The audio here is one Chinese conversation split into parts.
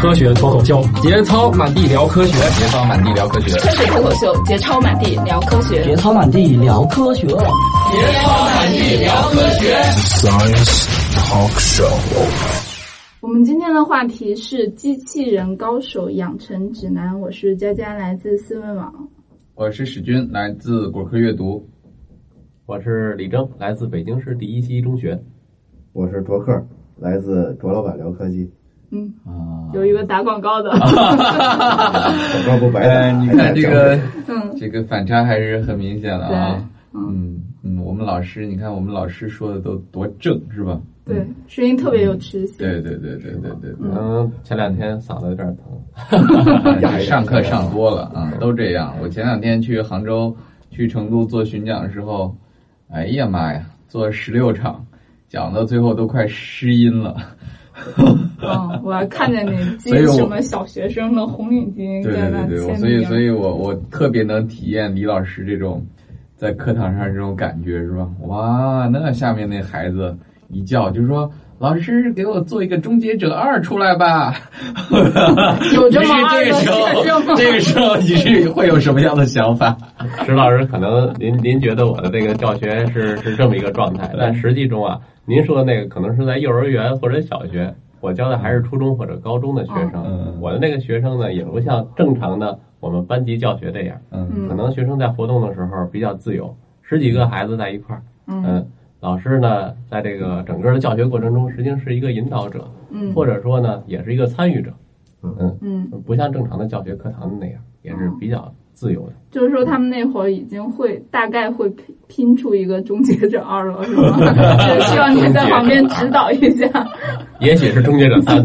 科学脱口秀，节操满地聊科学，节操满地聊科学，科学脱口秀，节操满地聊科学，节操满地聊科学，节操满地聊科学。Science Talk Show。我们今天的话题是机器人高手养成指南。我是佳佳，来自思问网。我是史军，来自果壳阅读。我是李征，来自北京市第一期中学。我是卓克，来自卓老板聊科技。嗯，啊。有一个打广告的，广告不白你看这个，嗯，这个反差还是很明显的啊。嗯嗯，我们老师，你看我们老师说的都多正，是吧？对，声音特别有磁性。对对对对对对。嗯，前两天嗓子有点疼，上课上多了啊，都这样。我前两天去杭州、去成都做巡讲的时候，哎呀妈呀，做十六场，讲到最后都快失音了。嗯，我还看见你系什么小学生的红领巾在那签所以，所以我我特别能体验李老师这种在课堂上这种感觉，是吧？哇，那下面那孩子。一叫就是说，老师给我做一个终结者二出来吧。有这么这个时候，这个时候你是会有什么样的想法？石老师，可能您您觉得我的这个教学是是这么一个状态，但实际中啊，您说的那个可能是在幼儿园或者小学，我教的还是初中或者高中的学生。我的那个学生呢，也不像正常的我们班级教学这样，嗯，可能学生在活动的时候比较自由，十几个孩子在一块儿，嗯。老师呢，在这个整个的教学过程中，实际上是一个引导者，嗯，或者说呢，也是一个参与者，嗯嗯，不像正常的教学课堂那样，也是比较自由的。就是说，他们那会儿已经会大概会拼拼出一个终结者二了，是吗？希望您在旁边指导一下。也许是终结者三。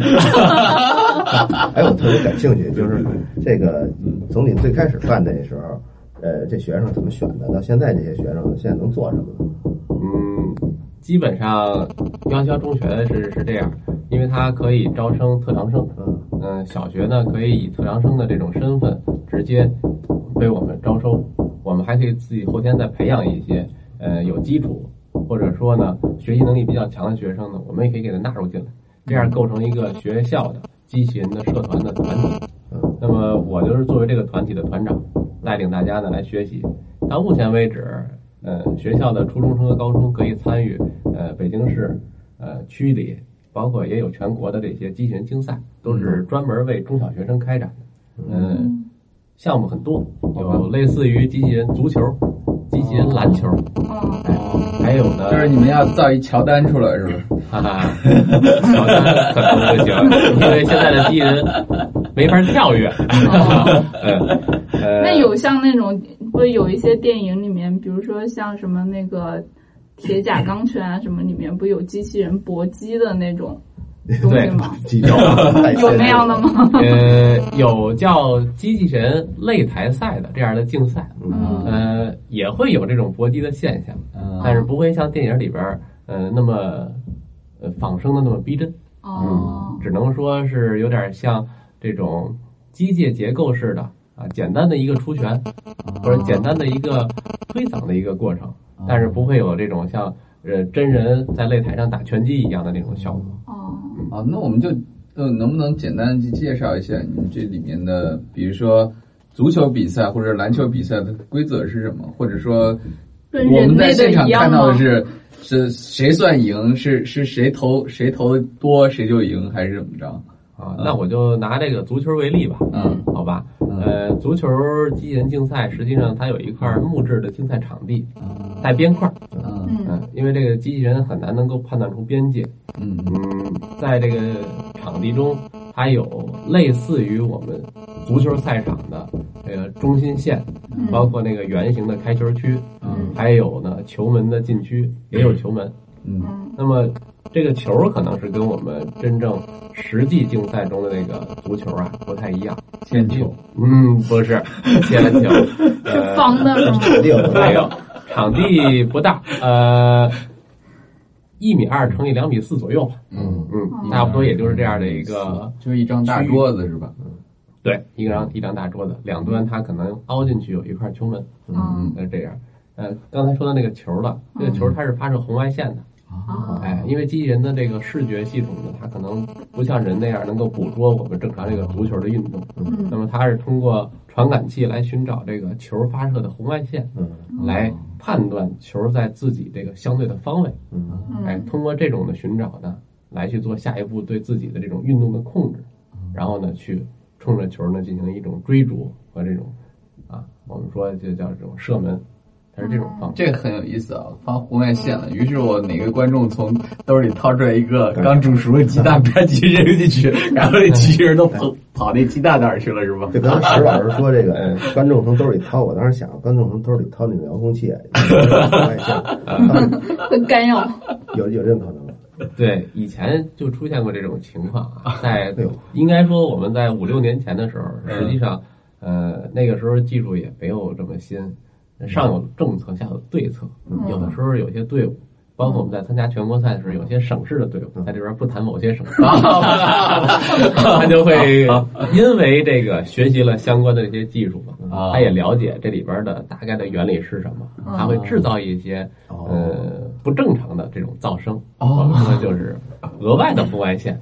哎，我特别感兴趣，就是这个从你最开始办那时候，呃，这学生怎么选的？到现在这些学生现在能做什么？嗯，基本上幺幺中学是是这样，因为它可以招生特长生。嗯小学呢可以以特长生的这种身份直接被我们招收，我们还可以自己后天再培养一些呃有基础或者说呢学习能力比较强的学生呢，我们也可以给他纳入进来，这样构成一个学校的机器人的社团的团体。那么我就是作为这个团体的团长，带领大家呢来学习。到目前为止。呃，学校的初中生和高中可以参与呃北京市呃区里，包括也有全国的这些机器人竞赛，都是专门为中小学生开展的。嗯，项目很多，有类似于机器人足球、机器人篮球，还有呢，就是你们要造一乔丹出来是吧？哈哈，乔丹可能不行，因为现在的机器人没法跳跃。那有像那种。会有一些电影里面，比如说像什么那个《铁甲钢拳》啊，什么里面不有机器人搏击的那种东西吗？有那样的吗？呃，有叫机器人擂台赛的这样的竞赛，呃，也会有这种搏击的现象，但是不会像电影里边呃那么呃仿生的那么逼真，嗯，只能说是有点像这种机械结构式的。啊，简单的一个出拳，或者简单的一个推搡的一个过程，但是不会有这种像呃真人在擂台上打拳击一样的那种效果。哦，啊，那我们就呃能不能简单去介绍一下你们这里面的，比如说足球比赛或者篮球比赛的规则是什么？或者说我们在现场看到的是是谁算赢？是是谁投谁投的多谁就赢，还是怎么着？啊，那我就拿这个足球为例吧。嗯，好吧。呃，足球机器人竞赛，实际上它有一块木质的竞赛场地，带边块。嗯嗯，因为这个机器人很难能够判断出边界。嗯嗯，在这个场地中，它有类似于我们足球赛场的这个中心线，包括那个圆形的开球区，嗯，还有呢球门的禁区也有球门。嗯，那么。这个球可能是跟我们真正实际竞赛中的那个足球啊不太一样。铅球？嗯，不是铅球，是方的吗？没有，场地不大，呃，一米二乘以两米四左右。嗯嗯，差不多也就是这样的一个，就是一张大桌子是吧？嗯，对，一张一张大桌子，两端它可能凹进去有一块球门。嗯，是这样。呃，刚才说的那个球了，这个球它是发射红外线的。哎，因为机器人的这个视觉系统呢，它可能不像人那样能够捕捉我们正常这个足球的运动。嗯，那么它是通过传感器来寻找这个球发射的红外线，嗯，来判断球在自己这个相对的方位。嗯，哎，通过这种的寻找呢，来去做下一步对自己的这种运动的控制，然后呢，去冲着球呢进行一种追逐和这种啊，我们说就叫这种射门。它是这种方法，这个很有意思啊，发红外线了。于是我哪个观众从兜里掏出来一个刚煮熟的鸡蛋，啪叽扔进去，然后那机器人都跑跑那鸡蛋那儿去了，是吧？就当时老师说这个，观众从兜里掏，我当时想，观众从兜里掏那个遥控器，红外线会干扰，有有这种可能。对，以前就出现过这种情况啊，在 应该说我们在五六年前的时候，实际上呃那个时候技术也没有这么新。上有政策，下有对策。有的时候有些队伍，包括我们在参加全国赛的时候，有些省市的队伍在这边不谈某些省，他就会因为这个学习了相关的这些技术嘛，他也了解这里边的大概的原理是什么，他会制造一些呃不正常的这种噪声，我们说就是额外的红外线，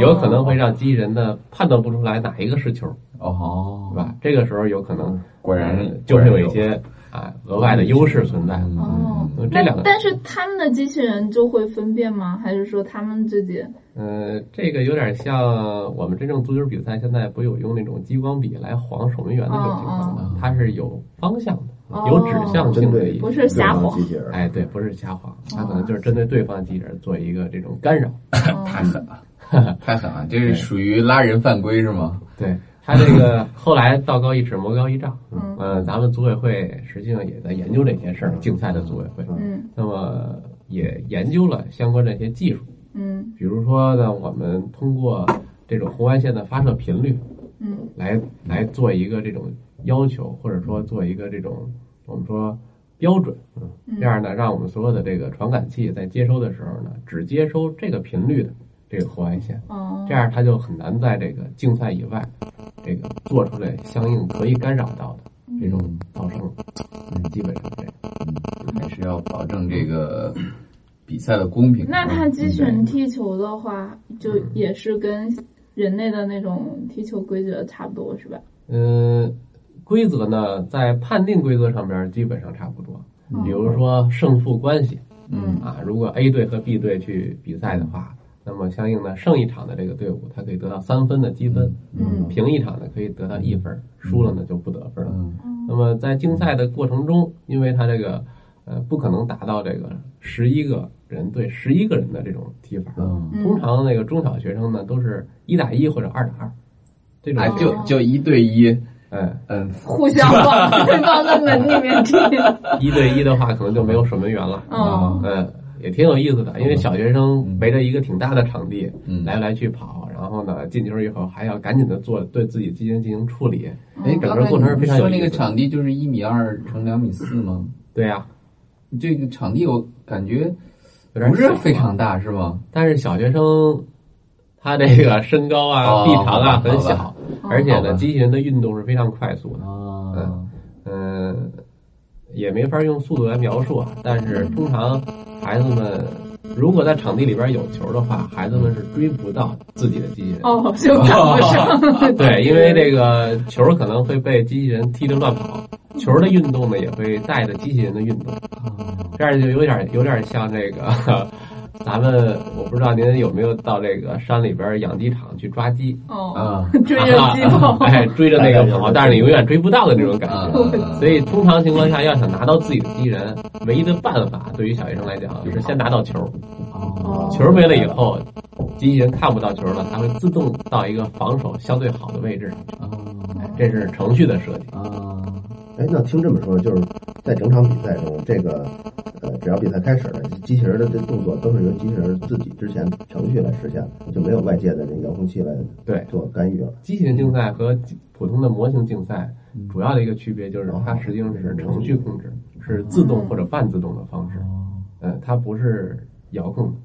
有可能会让机器人呢判断不出来哪一个是球，哦，是吧？这个时候有可能果然就会有一些。啊，额外的优势存在哦。这两个，但是他们的机器人就会分辨吗？还是说他们自己？呃，这个有点像我们真正足球比赛，现在不有用那种激光笔来晃守门员的这种情况吗？它是有方向的，有指向性的，不是瞎晃。哎，对，不是瞎晃，它可能就是针对对方的机器人做一个这种干扰。太狠了，太狠了！这是属于拉人犯规是吗？对。他这个后来道高一尺，魔高一丈。嗯，咱们组委会实际上也在研究这些事儿，竞赛的组委会。嗯，那么也研究了相关这些技术。嗯，比如说呢，我们通过这种红外线的发射频率，嗯，来来做一个这种要求，或者说做一个这种我们说标准。嗯，这样呢，让我们所有的这个传感器在接收的时候呢，只接收这个频率的。这个红外线，这样它就很难在这个竞赛以外，这个做出来相应可以干扰到的这种噪声，基本上这样，还是要保证这个比赛的公平。那他机器人踢球的话，就也是跟人类的那种踢球规则差不多，是吧？嗯，规则呢，在判定规则上边基本上差不多。比如说胜负关系，嗯啊，如果 A 队和 B 队去比赛的话。那么相应的胜一场的这个队伍，它可以得到三分的积分；嗯，平一场呢可以得到一分，输了呢就不得分了。那么在竞赛的过程中，因为他这个呃不可能达到这个十一个人对十一个人的这种踢法，通常那个中小学生呢都是一打一或者二打二，这种就就一对一，嗯嗯，互相往对方的门里面踢。一对一的话，可能就没有守门员了。嗯嗯。也挺有意思的，因为小学生围着一个挺大的场地，嗯，来来去跑，然后呢进球以后还要赶紧的做对自己进行进行处理，哎，整个过程是非常有意思。那个场地就是一米二乘两米四吗？对呀，这个场地我感觉不是非常大，是吗？但是小学生他这个身高啊、臂长啊很小，而且呢机器人的运动是非常快速的，嗯嗯。也没法用速度来描述啊，但是通常孩子们如果在场地里边有球的话，孩子们是追不到自己的机器人哦，就赶不上。对，因为这个球可能会被机器人踢得乱跑，球的运动呢也会带着机器人的运动，这样就有点有点像这个。咱们我不知道您有没有到这个山里边养鸡场去抓鸡哦，追着鸡跑，哎，追着那个跑，但是你永远追不到的这种感觉。所以通常情况下，要想拿到自己的机器人，唯一的办法对于小学生来讲就是先拿到球。哦，球没了以后，机器人看不到球了，它会自动到一个防守相对好的位置。哦，这是程序的设计。啊，哎，那听这么说，就是在整场比赛中，这个。呃，只要比赛开始了，机器人的这动作都是由机器人自己之前程序来实现的，就没有外界的这遥控器来对做干预了。机器人竞赛和普通的模型竞赛主要的一个区别就是，它实际上是程序控制，是自动或者半自动的方式。嗯，它不是遥控的。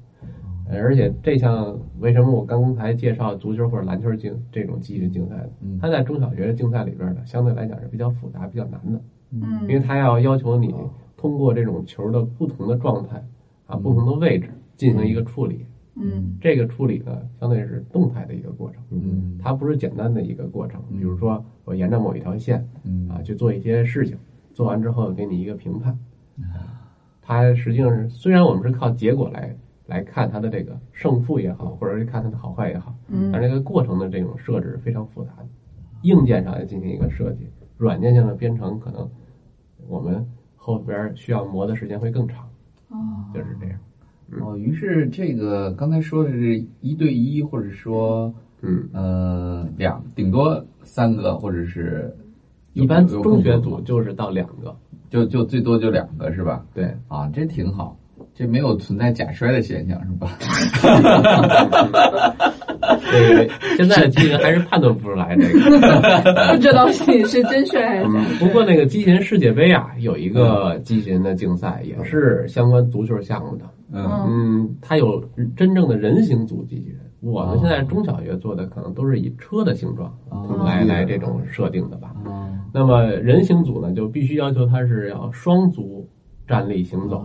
而且这项为什么我刚才介绍足球或者篮球竞这种机器人竞赛的，它在中小学的竞赛里边呢，相对来讲是比较复杂、比较难的。嗯，因为它要要求你。通过这种球的不同的状态啊，不同的位置进行一个处理。嗯，这个处理呢，相对是动态的一个过程。嗯，它不是简单的一个过程。比如说，我沿着某一条线，嗯啊，去做一些事情，做完之后给你一个评判。它实际上是，虽然我们是靠结果来来看它的这个胜负也好，或者是看它的好坏也好，嗯，但这个过程的这种设置是非常复杂的。硬件上要进行一个设计，软件上的编程可能我们后边需要磨的时间会更长。哦，就是这样。哦，于是这个刚才说的是一对一，或者说，嗯呃，两顶多三个，或者是一般中学组就是到两个，就就最多就两个是吧？对啊，这挺好，这没有存在假摔的现象是吧？对，现在的机器人还是判断不出来这个，不知道是是真摔还是假摔。不过那个机器人世界杯啊，有一个机器人的竞赛，也是相关足球项目的。嗯嗯，它有真正的人形组机器人。我们现在中小学做的可能都是以车的形状来来这种设定的吧。那么人形组呢，就必须要求它是要双足站立行走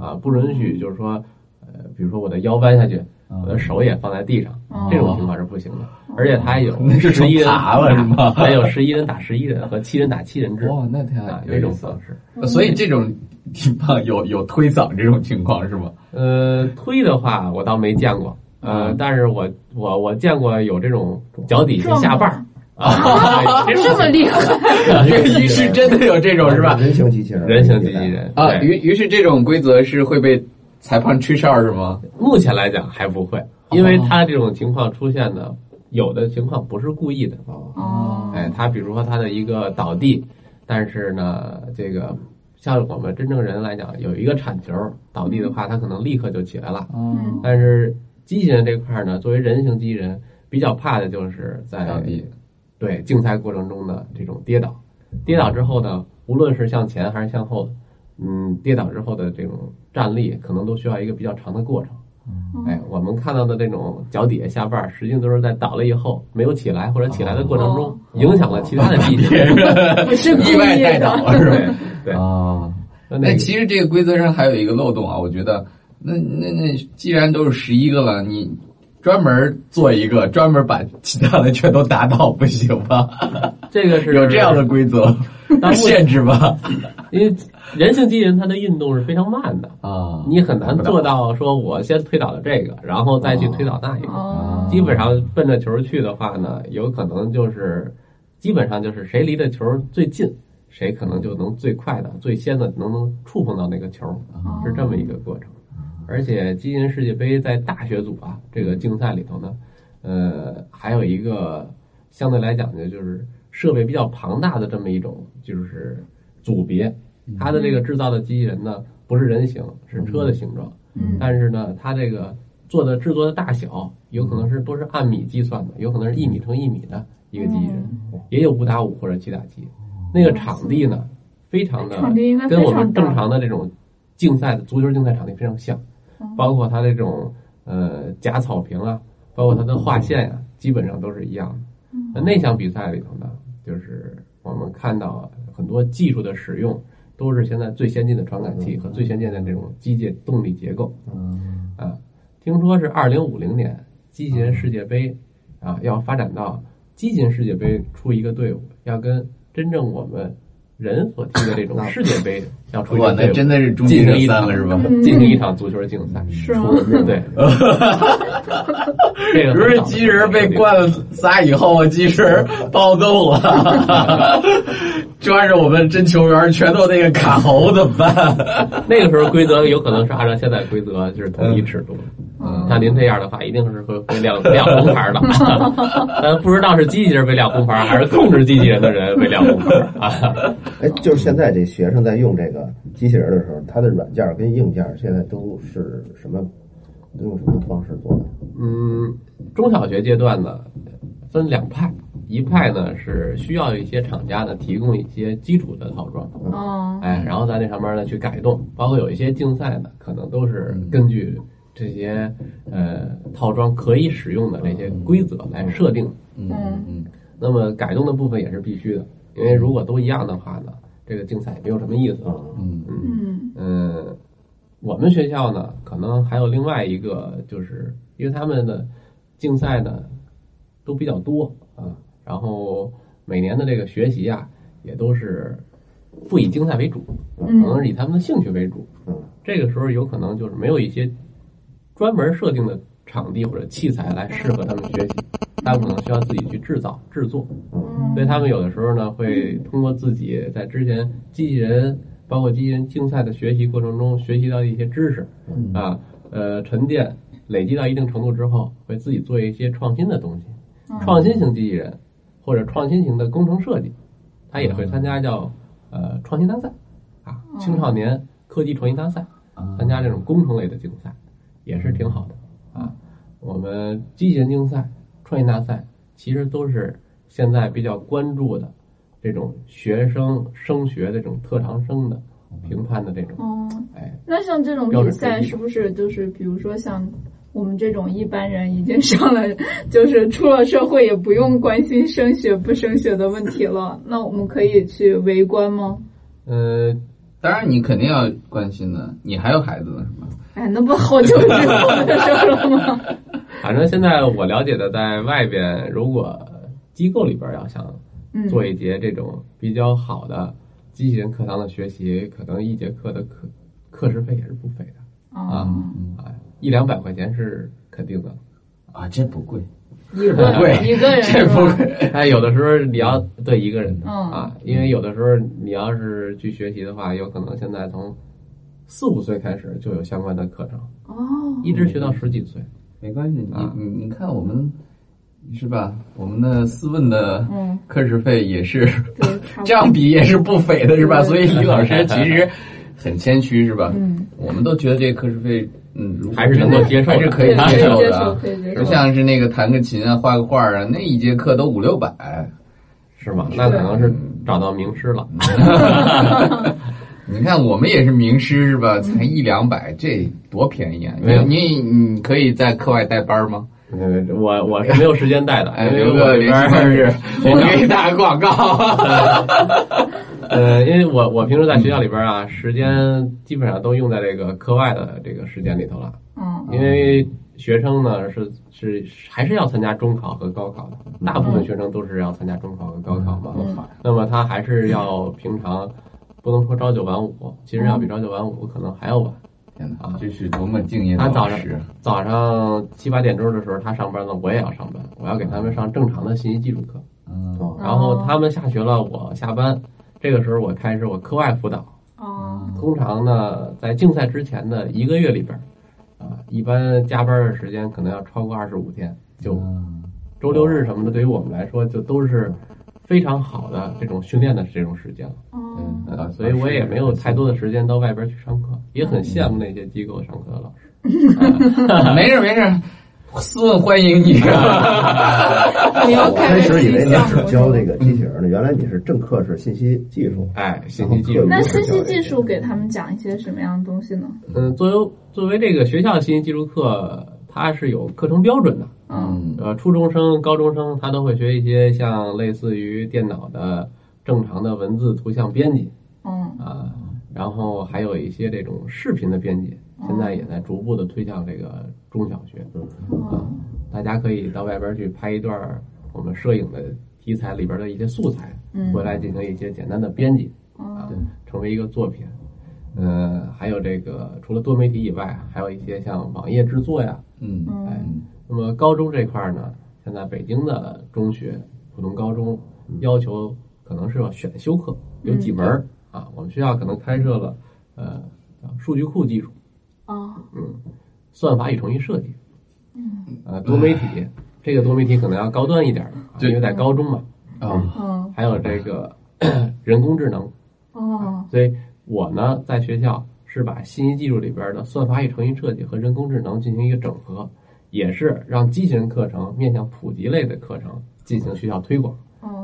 啊，不允许就是说，呃，比如说我的腰弯下去。我的手也放在地上，这种情况是不行的。而且它有十一人了是吗？还有十一人打十一人和七人打七人制。哇，那挺有一种方式。所以这种地方有有推搡这种情况是吗？呃，推的话我倒没见过，呃，但是我我我见过有这种脚底下下绊儿啊，这么厉害。于是真的有这种是吧？人形机器人，人形机器人啊。于于是这种规则是会被。裁判吹哨是吗？目前来讲还不会，因为他这种情况出现的，有的情况不是故意的。哦，哎，他比如说他的一个倒地，但是呢，这个像我们真正人来讲，有一个铲球倒地的话，他可能立刻就起来了。嗯，但是机器人这块呢，作为人形机器人，比较怕的就是在对竞赛过程中的这种跌倒，跌倒之后呢，无论是向前还是向后。嗯，跌倒之后的这种站立，可能都需要一个比较长的过程。哎，我们看到的这种脚底下下绊，实际上都是在倒了以后没有起来或者起来的过程中，影响了其他的机器人，是意外带倒是吧？对啊，那其实这个规则上还有一个漏洞啊，我觉得，那那那既然都是十一个了，你专门做一个，专门把其他的全都打倒，不行吗？这个是有这样的规则 限制吗？因为人性机器人它的运动是非常慢的啊，你很难做到说我先推倒了这个，然后再去推倒那一个。啊，基本上奔着球去的话呢，有可能就是基本上就是谁离的球最近，谁可能就能最快的、最先的能能触碰到那个球，是这么一个过程。而且机器人世界杯在大学组啊这个竞赛里头呢，呃，还有一个相对来讲呢，就是设备比较庞大的这么一种就是组别。它的这个制造的机器人呢，不是人形，是车的形状。嗯，但是呢，它这个做的制作的大小，有可能是都是按米计算的，有可能是一米乘一米的一个机器人，也有五打五或者七打七。那个场地呢，非常的跟我们正常的这种竞赛的足球竞赛场地非常像，包括它这种呃假草坪啊，包括它的划线呀、啊，基本上都是一样的。那那项比赛里头呢，就是我们看到很多技术的使用。都是现在最先进的传感器和最先进的这种机械动力结构。嗯啊，听说是二零五零年机器人世界杯啊要发展到机器人世界杯出一个队伍，要跟真正我们人所踢的这种世界杯要出一个队伍，真的是进行一场了是吧？进行一场足球竞赛，是吗？对，这个不是机器人被灌了仨以后，机器人暴动了。抓着我们真球员全都那个卡喉怎么办？那个时候规则有可能是按照现在规则就是统一尺度。嗯，像您这样的话，一定是会会亮亮红牌的。但不知道是机器人被亮红牌，还是控制机器人的人被亮红牌啊？哎，就是现在这学生在用这个机器人的时候，它的软件跟硬件现在都是什么？都用什么方式做的？嗯，中小学阶段呢，分两派。一派呢是需要一些厂家呢提供一些基础的套装，哦，哎，然后在那上面呢去改动，包括有一些竞赛呢，可能都是根据这些呃套装可以使用的这些规则来设定。嗯嗯，那么改动的部分也是必须的，因为如果都一样的话呢，这个竞赛也没有什么意思。嗯嗯嗯，我们学校呢，可能还有另外一个，就是因为他们的竞赛呢都比较多啊，然后每年的这个学习啊，也都是不以竞赛为主，可能是以他们的兴趣为主。嗯，这个时候有可能就是没有一些专门设定的场地或者器材来适合他们学习，他们可能需要自己去制造制作。所以他们有的时候呢，会通过自己在之前机器人。包括机器人竞赛的学习过程中，学习到一些知识，啊，呃，沉淀累积到一定程度之后，会自己做一些创新的东西。创新型机器人或者创新型的工程设计，他也会参加叫呃创新大赛，啊，青少年科技创新大赛，参加这种工程类的竞赛，也是挺好的啊。我们机器人竞赛、创新大赛其实都是现在比较关注的。这种学生升学的这种特长生的评判的这种，哦，哎，那像这种比赛是不是就是比如说像我们这种一般人已经上了，就是出了社会也不用关心升学不升学的问题了？那我们可以去围观吗？呃，当然你肯定要关心的，你还有孩子呢，是吗？哎，那不好久之后的事了吗？反正现在我了解的，在外边如果机构里边要想。做一节这种比较好的机器人课堂的学习，可能一节课的课课时费也是不菲的啊啊，一两百块钱是肯定的啊，这不贵，一个 贵一个人这不贵。哎，有的时候你要对一个人的啊，因为有的时候你要是去学习的话，有可能现在从四五岁开始就有相关的课程哦，一直学到十几岁，没关系，你你你看我们。是吧？我们的思问的课时费也是 这样比也是不菲的，是吧？所以李老师其实很谦虚，是吧？嗯，我们都觉得这课时费，嗯，还是能够接受，还是可以接受的。不像是那个弹个琴啊、画个画啊，那一节课都五六百，是吗？那可能是找到名师了。你看，我们也是名师，是吧？才一两百，这多便宜啊！没有你，你可以在课外带班吗？我我是没有时间带的，哎，刘哥联系方式，我给你打个广告。呃，因为我我平时在学校里边啊，时间基本上都用在这个课外的这个时间里头了。嗯，因为学生呢是是还是要参加中考和高考的，大部分学生都是要参加中考和高考嘛。那么他还是要平常不能说朝九晚五，其实要比朝九晚五可能还要晚。天哪，这是多么敬业的老师！早上七八点钟的时候，他上班了，我也要上班，我要给他们上正常的信息技术课。嗯，然后他们下学了，我下班，这个时候我开始我课外辅导。哦，通常呢，在竞赛之前的一个月里边，啊，一般加班的时间可能要超过二十五天，就周六日什么的，对于我们来说就都是。非常好的这种训练的这种时间了，嗯，所以我也没有太多的时间到外边去上课，也很羡慕那些机构上课的老师。没事没事，斯文欢迎你。开始以为你是教那个机器人的，原来你是正课是信息技术。哎，信息技术。那信息技术给他们讲一些什么样的东西呢？嗯，作为作为这个学校信息技术课，它是有课程标准的。嗯，呃，初中生、高中生他都会学一些像类似于电脑的正常的文字、图像编辑，嗯啊，然后还有一些这种视频的编辑，现在也在逐步的推向这个中小学，啊，大家可以到外边去拍一段我们摄影的题材里边的一些素材，回来进行一些简单的编辑，啊，成为一个作品，呃，还有这个除了多媒体以外，还有一些像网页制作呀，嗯，哎。那么高中这块呢，现在北京的中学、普通高中要求可能是要选修课，有几门啊？我们学校可能开设了呃，数据库技术啊，嗯，算法与程序设计，嗯，呃，多媒体，这个多媒体可能要高端一点，因为在高中嘛啊，还有这个 人工智能哦，所以我呢在学校是把信息技术里边的算法与程序设计和人工智能进行一个整合。也是让机器人课程面向普及类的课程进行学校推广，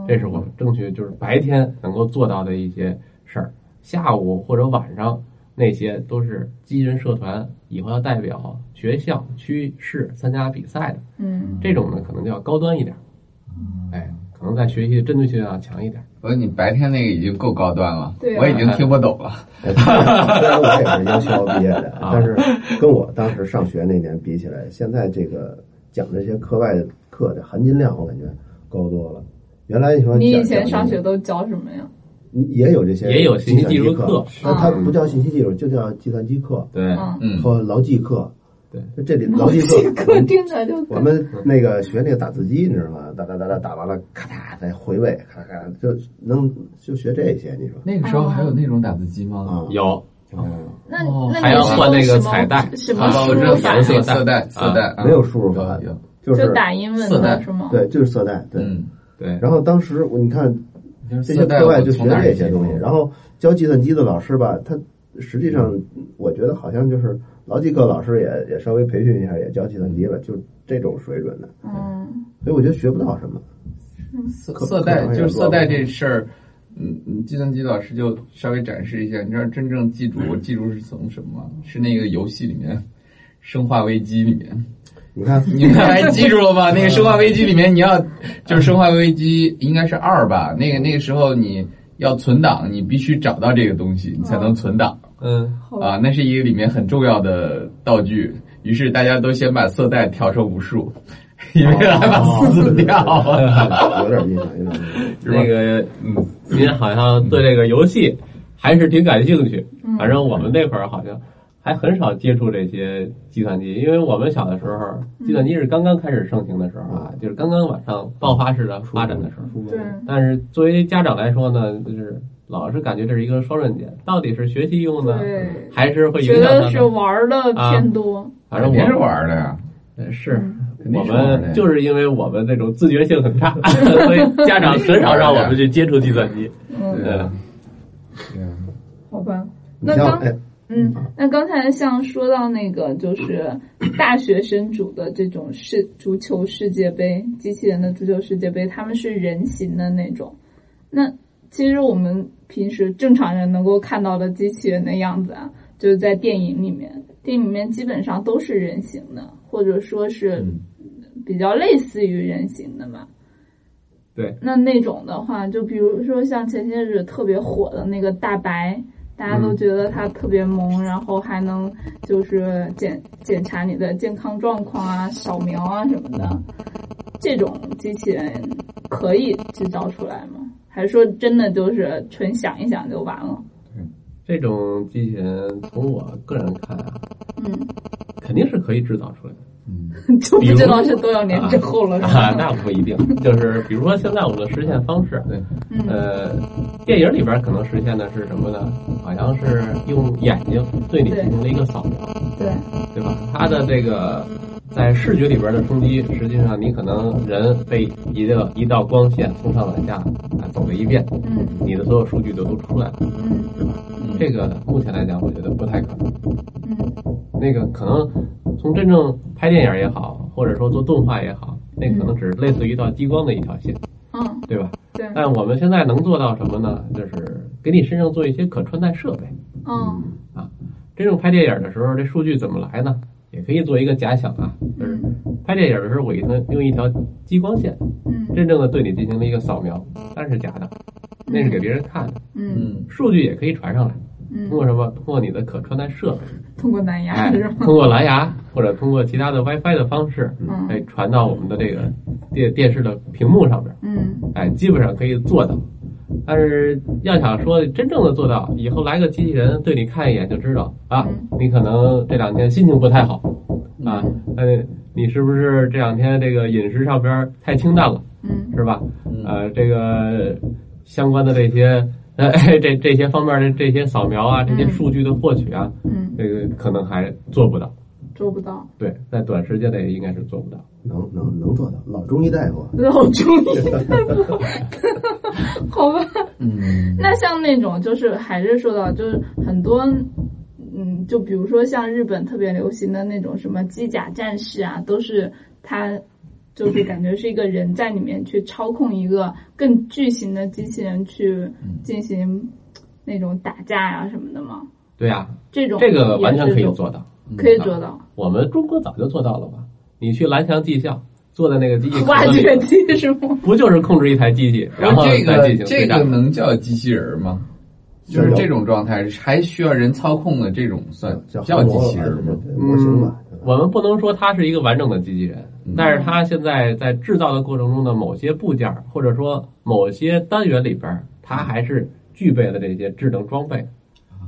这是我们争取就是白天能够做到的一些事儿。下午或者晚上那些都是机器人社团以后要代表学校、区市参加比赛的，嗯，这种呢可能就要高端一点，哎，可能能在学习的针对性要强一点。我说你白天那个已经够高端了，对啊我已经听不懂了。虽然我也是央校毕业的，但是跟我当时上学那年比起来，现在这个讲这些课外的课的含金量，我感觉高多了。原来你说你以前上学都教什么呀？你也有这些，也有信息技术课课，那它不叫信息技术，就叫计算机课对，和劳技课。对，这里劳劳技课课听起来就我们那个学那个打字机，你知道吗？打打打打打完了，咔嚓再回位，咔咔就能就学这些。你说那个时候还有那种打字机吗？啊？有嗯那还要换那个彩带什么啊，我输入法知道颜？色色色带色带啊没有输入法有有就是打英文色带的是吗？对，就是色带。对，嗯，对，然后当时我你看这些课外就学这些东西，然后教计算机的老师吧，他实际上我觉得好像就是劳技课老师也也稍微培训一下，也教计算机了，就这种水准的，嗯，所以我觉得学不到什么。色可色带就是色带这事儿，嗯，嗯计算机老师就稍微展示一下。你知道真正记住我记住是从什么吗？是那个游戏里面，《生化危机》里面。你看，你们还记住了吗？那个《生化危机》里面，你要就是《生化危机》应该是二吧？那个那个时候你要存档，你必须找到这个东西，你才能存档嗯，啊。那是一个里面很重要的道具。于是大家都先把色带调成无数，因为害怕死掉。有点印象，有点印象。那个，嗯，您好像对这个游戏还是挺感兴趣。反正我们那会儿好像还很少接触这些计算机，因为我们小的时候，计算机是刚刚开始盛行的时候啊，就是刚刚往上爆发式的发展的时候。对，但是作为家长来说呢，就是老是感觉这是一个双刃剑，到底是学习用呢，还是会影觉得是？玩的偏多。反正我是玩的呀，是。肯我。们就是因为我们那种自觉性很差，所以家长很少让我们去接触计算机。嗯，好吧。那刚哎，嗯，那刚才像说到那个，就是 大学生组的这种世足球世界杯，机器人的足球世界杯，他们是人形的那种。那其实我们平时正常人能够看到的机器人的样子啊，就是在电影里面，电影里面基本上都是人形的，或者说是嗯比较类似于人形的嘛。对，那那种的话，就比如说像前些日特别火的那个大白，大家都觉得它特别萌，然后还能就是检检查你的健康状况啊、扫描啊什么的。这种机器人可以制造出来吗？还是说真的就是纯想一想就完了？这种机器人，从我个人看啊，嗯，肯定是可以制造出来的。就不知道是多少年之后了，是啊，吧？那不一定。就是比如说现在我们的实现方式，对，嗯呃，电影里边可能实现的是什么呢？好像是用眼睛对你进行了一个扫描，对，对吧？它的这个在视觉里边的冲击，实际上你可能人被一个一道光线从上往下啊走了一遍，嗯你的所有数据都都出来了，嗯？这个目前来讲，我觉得不太可能。嗯那个可能从真正拍电影也好，或者说做动画也好，那可能只是类似于一道激光的一条线，嗯，对吧？对，但我们现在能做到什么呢？就是给你身上做一些可穿戴设备。嗯真正拍电影的时候，这数据怎么来呢？也可以做一个假想啊，就是拍电影的时候，我一能用一条激光线，嗯真正的对你进行了一个扫描，但是假的，那是给别人看的。嗯嗯数据也可以传上来，嗯通，过什么？通过你的可穿戴设备，通过蓝牙哎？，通过蓝牙或者通过其他的 WiFi 的方式，嗯哎，传到我们的这个电电视的屏幕上面，嗯哎，基本上可以做到。但是要想说真正的做到，以后来个机器人对你看一眼就知道啊，你可能这两天心情不太好啊，呃，你是不是这两天这个饮食上边太清淡了，嗯。是吧？呃，这个相关的这些呃 这这些方面的这些扫描啊，这些数据的获取啊，嗯，这个可能还做不到。做不到。对，在短时间内应该是做不到。能能能做到，老中医大夫。老中医大夫，好吧。嗯，那像那种就是还是说到就是很多，嗯，就比如说像日本特别流行的那种什么机甲战士啊，都是他就是感觉是一个人在里面去操控一个更巨型的机器人去进行那种打架呀、什么的嘛。对呀、这种这个完全可以做到。可以做到。我们中国早就做到了吧？你去蓝翔技校，做的那个机器挖掘机是吗？不就是控制一台机器，然后这个这个能叫机器人吗？就是这种状态，还需要人操控的这种算叫机器人吗？模型吧。我们不能说它是一个完整的机器人，但是它现在在制造的过程中的某些部件或者说某些单元里边，它还是具备了这些智能装备。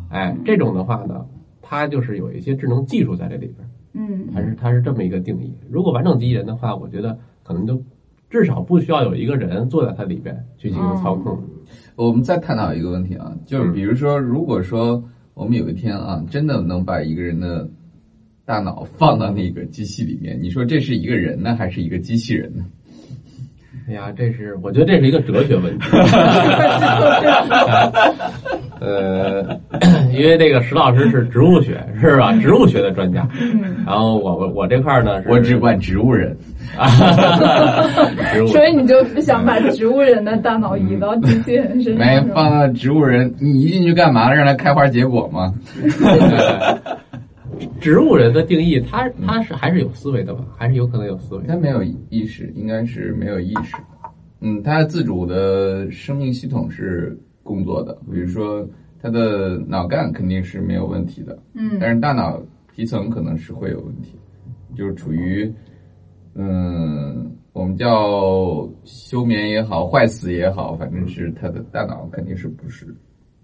哎，这种的话呢，它就是有一些智能技术在这里边。嗯，它是它是这么一个定义。如果完整机器人的话，我觉得可能就至少不需要有一个人坐在它里边去进行操控。我们再探讨一个问题啊，就是比如说，如果说我们有一天啊，真的能把一个人的大脑放到那个机器里面，你说这是一个人呢，还是一个机器人呢？哎呀，这是我觉得这是一个哲学问题。呃，因为这个石老师是植物学 是吧？植物学的专家。然后我我我这块呢，我只管植物人。植物。所以你就不想把植物人的大脑移到机器人身上？没放到植物人，你一进去干嘛？让它开花结果吗？植物人的定义，他他是还是有思维的吧？还是有可能有思维？他没有意识，应该是没有意识。嗯，他自主的生命系统是工作的，比如说他的脑干肯定是没有问题的。嗯，但是大脑皮层可能是会有问题，就是处于嗯，我们叫休眠也好，坏死也好，反正是他的大脑肯定是不是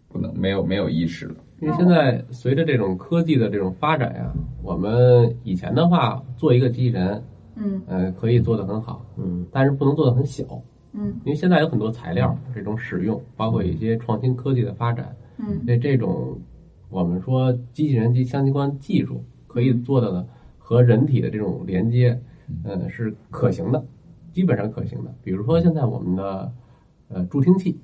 不能没有没有意识了。因为现在随着这种科技的这种发展呀，我们以前的话做一个机器人，嗯，呃，可以做得很好，嗯，但是不能做得很小，嗯，因为现在有很多材料这种使用，包括一些创新科技的发展，嗯，所以这种我们说机器人及相关技术可以做到的，和人体的这种连接，嗯，是可行的，基本上可行的。比如说现在我们的呃助听器。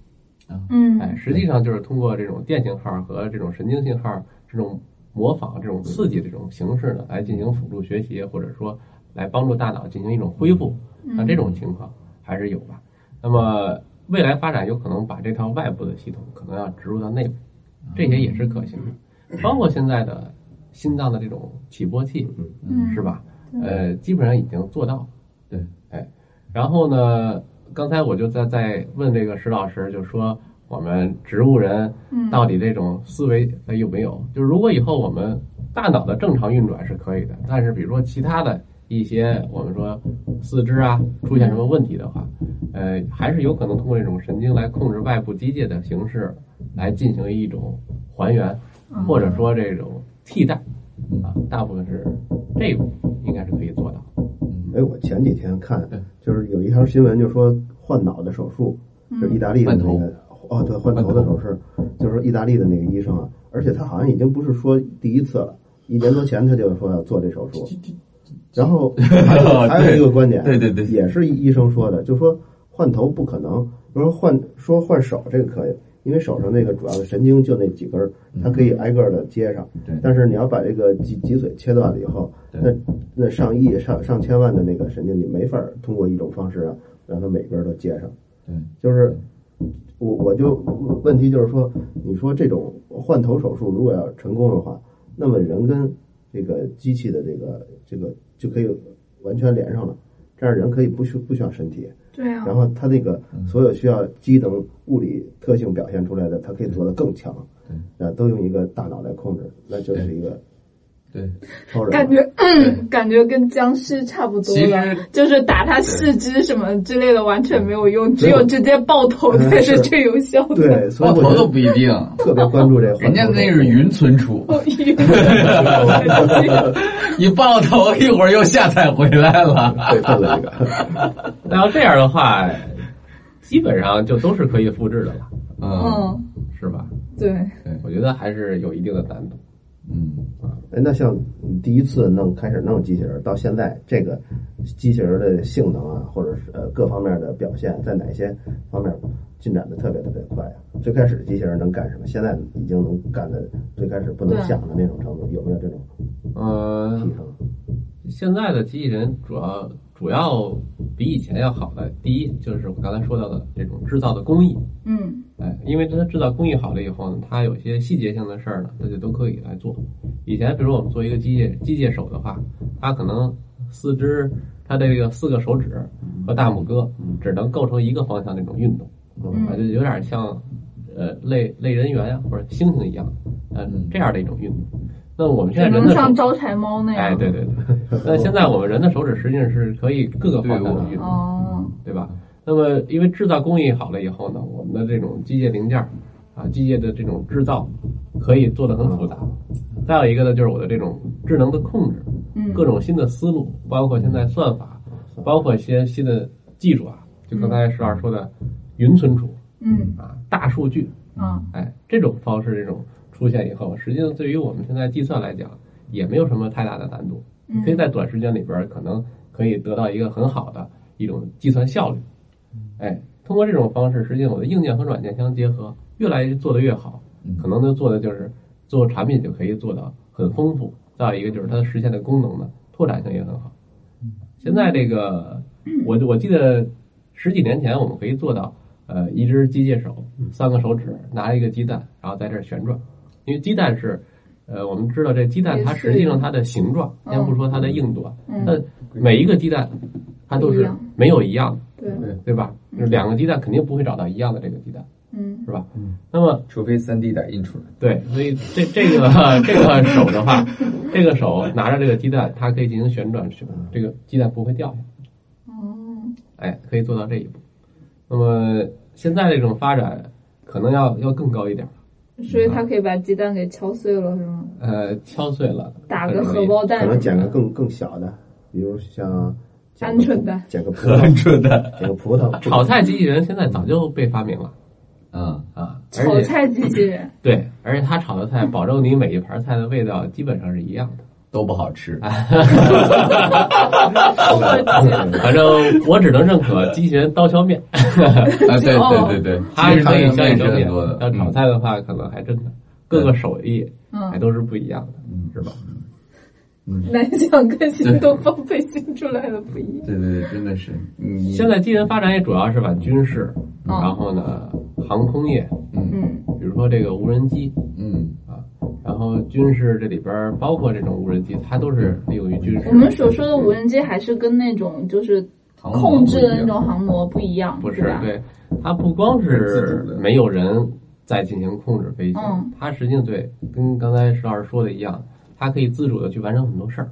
啊嗯，哎，实际上就是通过这种电信号和这种神经信号这种模仿、这种刺激这种形式呢，来进行辅助学习，或者说来帮助大脑进行一种恢复。那这种情况还是有吧。那么未来发展有可能把这套外部的系统可能要植入到内部，这些也是可行的。包括现在的心脏的这种起搏器，嗯，是吧？呃，基本上已经做到了。对，哎，然后呢？刚才我就在在问这个石老师，就说我们植物人到底这种思维有没有？就是如果以后我们大脑的正常运转是可以的，但是比如说其他的一些我们说四肢啊出现什么问题的话，呃，还是有可能通过这种神经来控制外部机械的形式来进行一种还原，或者说这种替代啊，大部分是这个应该是可以做到。哎，我前几天看，就是有一条新闻，就说换脑的手术，就是意大利的那个，哦，对，换头的手术，就是意大利的那个医生啊，而且他好像已经不是说第一次了，一年多前他就说要做这手术，然后 还有还有一个观点，对对对，也是医生说的，就说换头不可能，说换说换手这个可以。因为手上那个主要的神经就那几根儿，它可以挨个的接上。对，但是你要把这个脊脊髓切断了以后，那那上亿、上上千万的那个神经，你没法通过一种方式啊，让它每根都接上。对，就是我我就问题就是说，你说这种换头手术如果要成功的话，那么人跟这个机器的这个这个就可以完全连上了，这样人可以不需不需要身体。对啊，然后他那个所有需要机能、物理特性表现出来的，它可以做得更强，对，啊，都用一个大脑来控制，那就是一个对超人。感觉 感觉跟僵尸差不多了，就是打他四肢什么之类的完全没有用，只有直接爆头才是最有效的。对，爆头都不一定。特别关注这个，人家那是云存储，你爆头一会儿又下载回来了。对，这个。那要这样的话，基本上就都是可以复制的了，嗯，是吧？对，我觉得还是有一定的难度。那像你第一次弄开始弄机器人，到现在这个机器人的性能啊，或者是呃各方面的表现，在哪些方面进展的特别特别快啊？最开始机器人能干什么？现在已经能干的最开始不能想的那种程度，有没有这种呃提升？现在的机器人主要主要比以前要好的，第一就是我刚才说到的这种制造的工艺，嗯，哎，因为它制造工艺好了以后呢，它有些细节性的事儿呢，它就都可以来做。以前比如我们做一个机械机械手的话，它可能四肢，它这个四个手指和大拇哥只能构成一个方向那种运动，啊，就有点像呃类类人猿呀或者猩猩一样，嗯，这样的一种运动。那我们现在人的像招财猫那样，哎，对对对。那现在我们人的手指实际上是可以各个方向的运动，对吧？那么因为制造工艺好了以后呢，我们的这种机械零件啊，机械的这种制造可以做的很复杂。再有一个呢，就是我的这种智能的控制，各种新的思路，包括现在算法，包括一些新的技术啊，就刚才石老师说的云存储，嗯啊，大数据，啊，哎，这种方式这种。出现以后，实际上对于我们现在计算来讲，也没有什么太大的难度。你可以在短时间里边，可能可以得到一个很好的一种计算效率。哎，通过这种方式，实际上我的硬件和软件相结合，越来越做得越好。可能就做的就是做产品就可以做到很丰富。再有一个就是它实现的功能呢，拓展性也很好。现在这个，我我记得十几年前我们可以做到，呃，一只机械手，三个手指拿一个鸡蛋，然后在这旋转。因为鸡蛋是，呃，我们知道这鸡蛋它实际上它的形状，先不说它的硬度啊，那每一个鸡蛋它都是没有一样的，对对吧？两个鸡蛋肯定不会找到一样的这个鸡蛋，嗯，是吧？嗯那么除非三 D 打印出来，对，所以这这个这个手的话，这个手拿着这个鸡蛋，它可以进行旋转，这个鸡蛋不会掉下来。哦，哎，可以做到这一步。那么现在这种发展可能要要更高一点。所以他可以把鸡蛋给敲碎了，是吗？呃，敲碎了，打个荷包蛋，可能捡个更更小的，比如像 鹌鹑蛋，捡个葡萄，鹌蛋，捡个葡萄。炒菜机器人现在早就被发明了，嗯啊，炒菜机器人，对，而且他炒的菜保证你每一盘菜的味道基本上是一样的。都不好吃，反正我只能认可机器人刀削面。啊，对对对对，它是可以削面很多的。要炒菜的话，可能还真的各个手艺还都是不一样的，是吧？南向跟新东方配新出来的不一样。对对对，真的是。现在机器人发展也主要是往军事，然后呢，航空业，嗯，比如说这个无人机，嗯。然后军事这里边包括这种无人机，它都是利用于军事。我们所说的无人机还是跟那种就是控制的那种航模不一样，不是？对，它不光是没有人在进行控制飞行，它实际上对，跟刚才石老师说的一样，它可以自主的去完成很多事儿。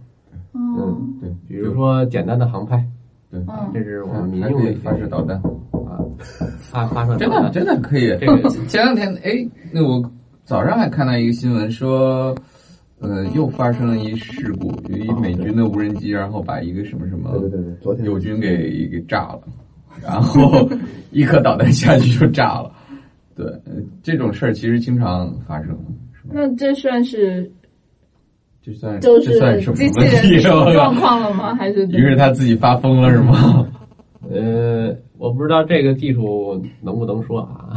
嗯，对，比如说简单的航拍，对，这是我们民用的发射导弹啊，发发射真的真的可以。这个前两天哎，那我。早上还看到一个新闻说，呃，又发生了一事故，有一美军的无人机，然后把一个什么什么对对对，昨天友军给给炸了，然后一颗导弹下去就炸了。对，这种事儿其实经常发生。那这算是，就算就是算什么机器人 状况了吗？还是于是他自己发疯了是吗？呃。我不知道这个技术能不能说啊？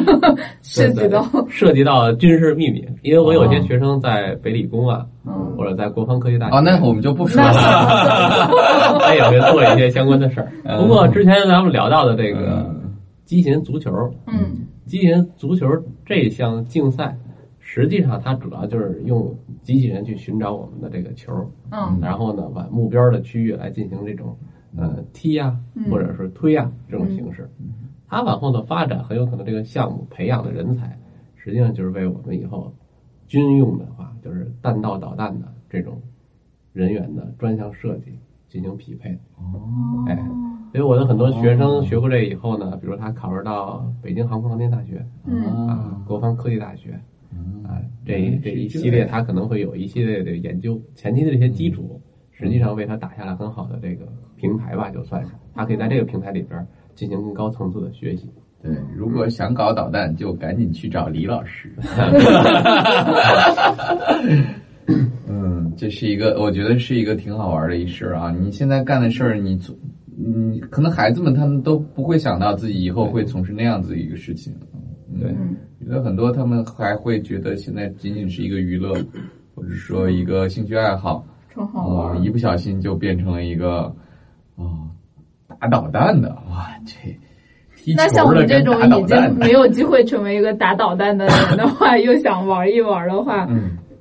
涉及到涉及到军事秘密，因为我有些学生在北理工啊，嗯或者在国防科技大学。哦，那我们就不说了。他也会做一些相关的事儿。不过之前咱们聊到的这个机器人足球，嗯，机器人足球这项竞赛，实际上它主要就是用机器人去寻找我们的这个球，嗯，然后呢，把目标的区域来进行这种。呃，踢呀，或者是推呀，这种形式，它往后的发展很有可能这个项目培养的人才，实际上就是为我们以后军用的话，就是弹道导弹的这种人员的专项设计进行匹配。哦，哎，所以我的很多学生学过这以后呢，比如他考入到北京航空航天大学，啊，国防科技大学，啊，这这一系列他可能会有一系列的研究，前期的这些基础，实际上为他打下了很好的这个。平台吧，就算是他可以在这个平台里边进行更高层次的学习。对，如果想搞导弹，就赶紧去找李老师。嗯，这是一个，我觉得是一个挺好玩的一事啊！你现在干的事儿，你做，你可能孩子们他们都不会想到自己以后会从事那样子一个事情。对，觉得很多他们还会觉得现在仅仅是一个娱乐，或者说一个兴趣爱好。哦，一不小心就变成了一个。哦，打导弹的哇，这那像我们这种已经没有机会成为一个打导弹的人的话，又想玩一玩的话，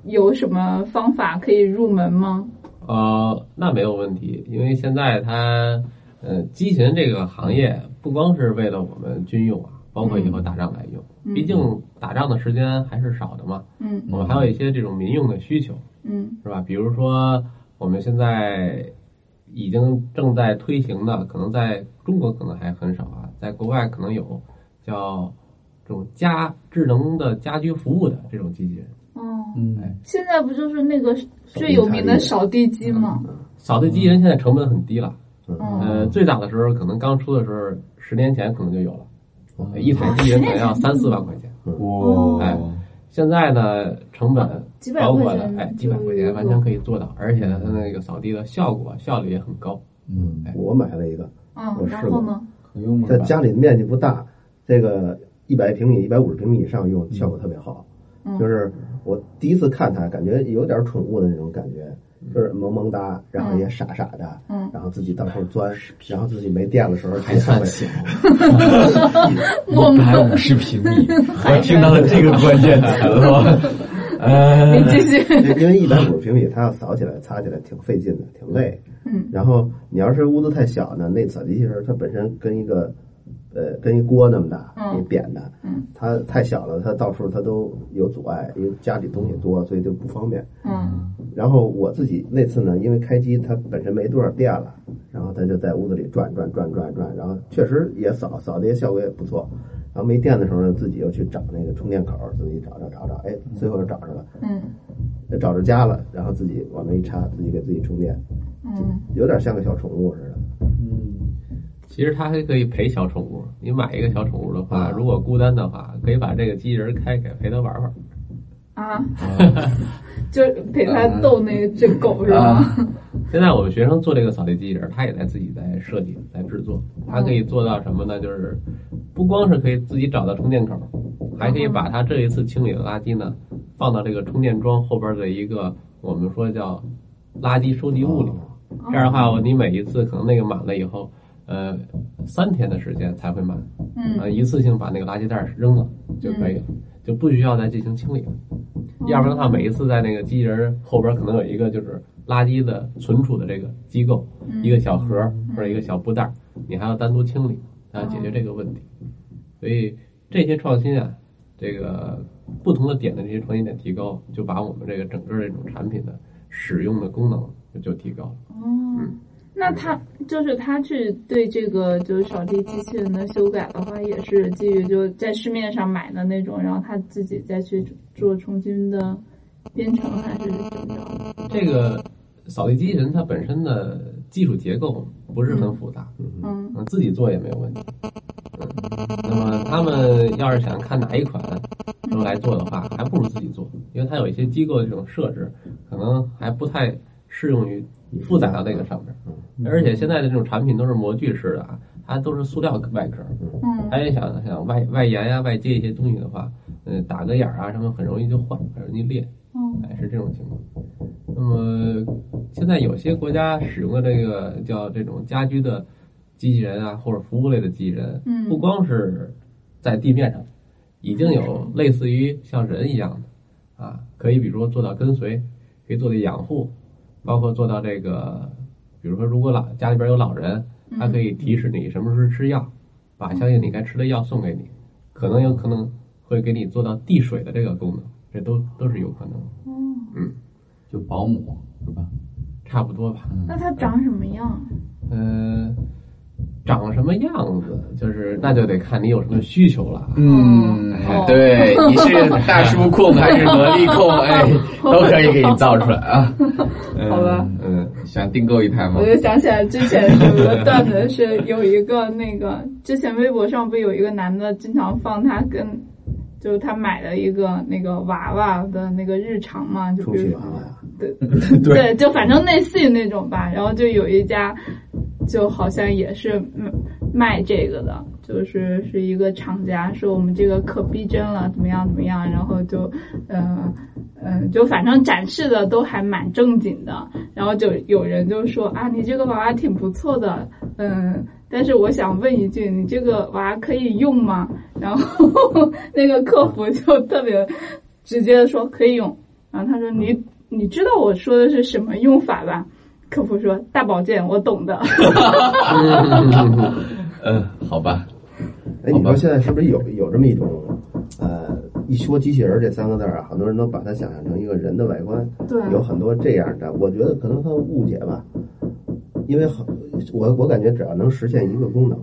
有什么方法可以入门吗？呃，那没有问题，因为现在它，呃，机器人这个行业不光是为了我们军用啊，包括以后打仗来用，毕竟打仗的时间还是少的嘛。嗯，我们还有一些这种民用的需求。嗯，是吧？比如说我们现在已经正在推行的，可能在中国可能还很少啊，在国外可能有叫这种家智能的家居服务的这种机器人。哦，嗯，现在不就是那个最有名的扫地机吗？扫地机器人现在成本很低了，呃，最早的时候可能刚出的时候，十年前可能就有了，一台机器人可能要三四万块钱。哇，哎，现在呢，成本包括了哎几百块钱完全可以做到，而且它那个扫地的效果效率也很高。嗯，我买了一个，我试过，可用吗？在家里面积不大，这个一百平米、一百五十平米以上用效果特别好，就是我第一次看它，感觉有点宠物的那种感觉。就是萌萌哒，然后也傻傻的，嗯，然后自己到处钻，然后自己没电的时候还算小，一百五十平米，我听到了这个关键词了。呃，继续，因为一百五十平米，它要扫起来、擦起来挺费劲的，挺累。嗯，然后你要是屋子太小呢，那扫地机器人它本身跟一个。呃，跟一锅那么大，一扁的，嗯，它太小了，它到处它都有阻碍，因为家里东西多，所以就不方便。嗯，然后我自己那次呢，因为开机它本身没多少电了，然后它就在屋子里转转转转转，然后确实也扫扫的效果也不错。然后没电的时候呢，自己又去找那个充电口，自己找找找找，哎，最后又找着了，嗯，找着家了，然后自己往那一插，自己给自己充电，嗯，有点像个小宠物似的，嗯。其实它还可以陪小宠物。你买一个小宠物的话，如果孤单的话，可以把这个机器人开开，陪它玩玩。啊，就陪它逗那只狗是吧？现在我们学生做这个扫地机器人，他也在自己在设计、在制作。它可以做到什么呢？就是不光是可以自己找到充电口，还可以把它这一次清理的垃圾呢，放到这个充电桩后边的一个我们说叫垃圾收集物里。这样的话，你每一次可能那个满了以后。呃，三天的时间才会满，嗯，一次性把那个垃圾袋扔了就可以了，就不需要再进行清理了。要不然的话，每一次在那个机器人后边可能有一个就是垃圾的存储的这个机构，一个小盒或者一个小布袋，你还要单独清理，来解决这个问题。所以这些创新啊，这个不同的点的这些创新点提高，就把我们这个整个这种产品的使用的功能就提高了。嗯。那他就是他去对这个就是扫地机器人的修改的话，也是基于就在市面上买的那种，然后他自己再去做重新的编程还是怎么着？这个扫地机器人它本身的技术结构不是很复杂，嗯，自己做也没有问题。嗯，那么他们要是想看哪一款都来做的话，还不如自己做，因为它有一些机构的这种设置，可能还不太适用于。负载到那个上面，而且现在的这种产品都是模具式的啊，它都是塑料外壳。嗯，它也想想外外延呀、外接一些东西的话，嗯，打个眼儿啊什么，很容易就坏，很容易裂。嗯，哎，是这种情况。那么现在有些国家使用的这个叫这种家居的机器人啊，或者服务类的机器人，嗯，不光是在地面上，已经有类似于像人一样的啊，可以比如说做到跟随，可以做到养护。包括做到这个，比如说，如果老家里边有老人，他可以提示你什么时候吃药，把相应你该吃的药送给你，可能有可能会给你做到递水的这个功能，这都都是有可能。嗯，就保姆是吧？差不多吧。那它长什么样？嗯。长什么样子，就是那就得看你有什么需求了。嗯，对，你是大叔控还是萝莉控？哎，都可以给你造出来啊。好吧，嗯，想订购一台吗？我就想起来之前有个段子，是有一个那个之前微博上不有一个男的经常放他跟，就是他买了一个那个娃娃的那个日常嘛，就比如说，对对，就反正类似于那种吧。然后就有一家。就好像也是卖卖这个的，就是是一个厂家说我们这个可逼真了，怎么样怎么样，然后就，嗯嗯，就反正展示的都还蛮正经的，然后就有人就说啊，你这个娃娃挺不错的，嗯，但是我想问一句，你这个娃娃可以用吗？然后那个客服就特别直接的说可以用，然后他说你你知道我说的是什么用法吧？科普说大保健我懂的。嗯，好吧。哎，你说现在是不是有有这么一种，呃，一说机器人这三个字啊，很多人都把它想象成一个人的外观。对。有很多这样的，我觉得可能他误解吧，因为很我我感觉只要能实现一个功能，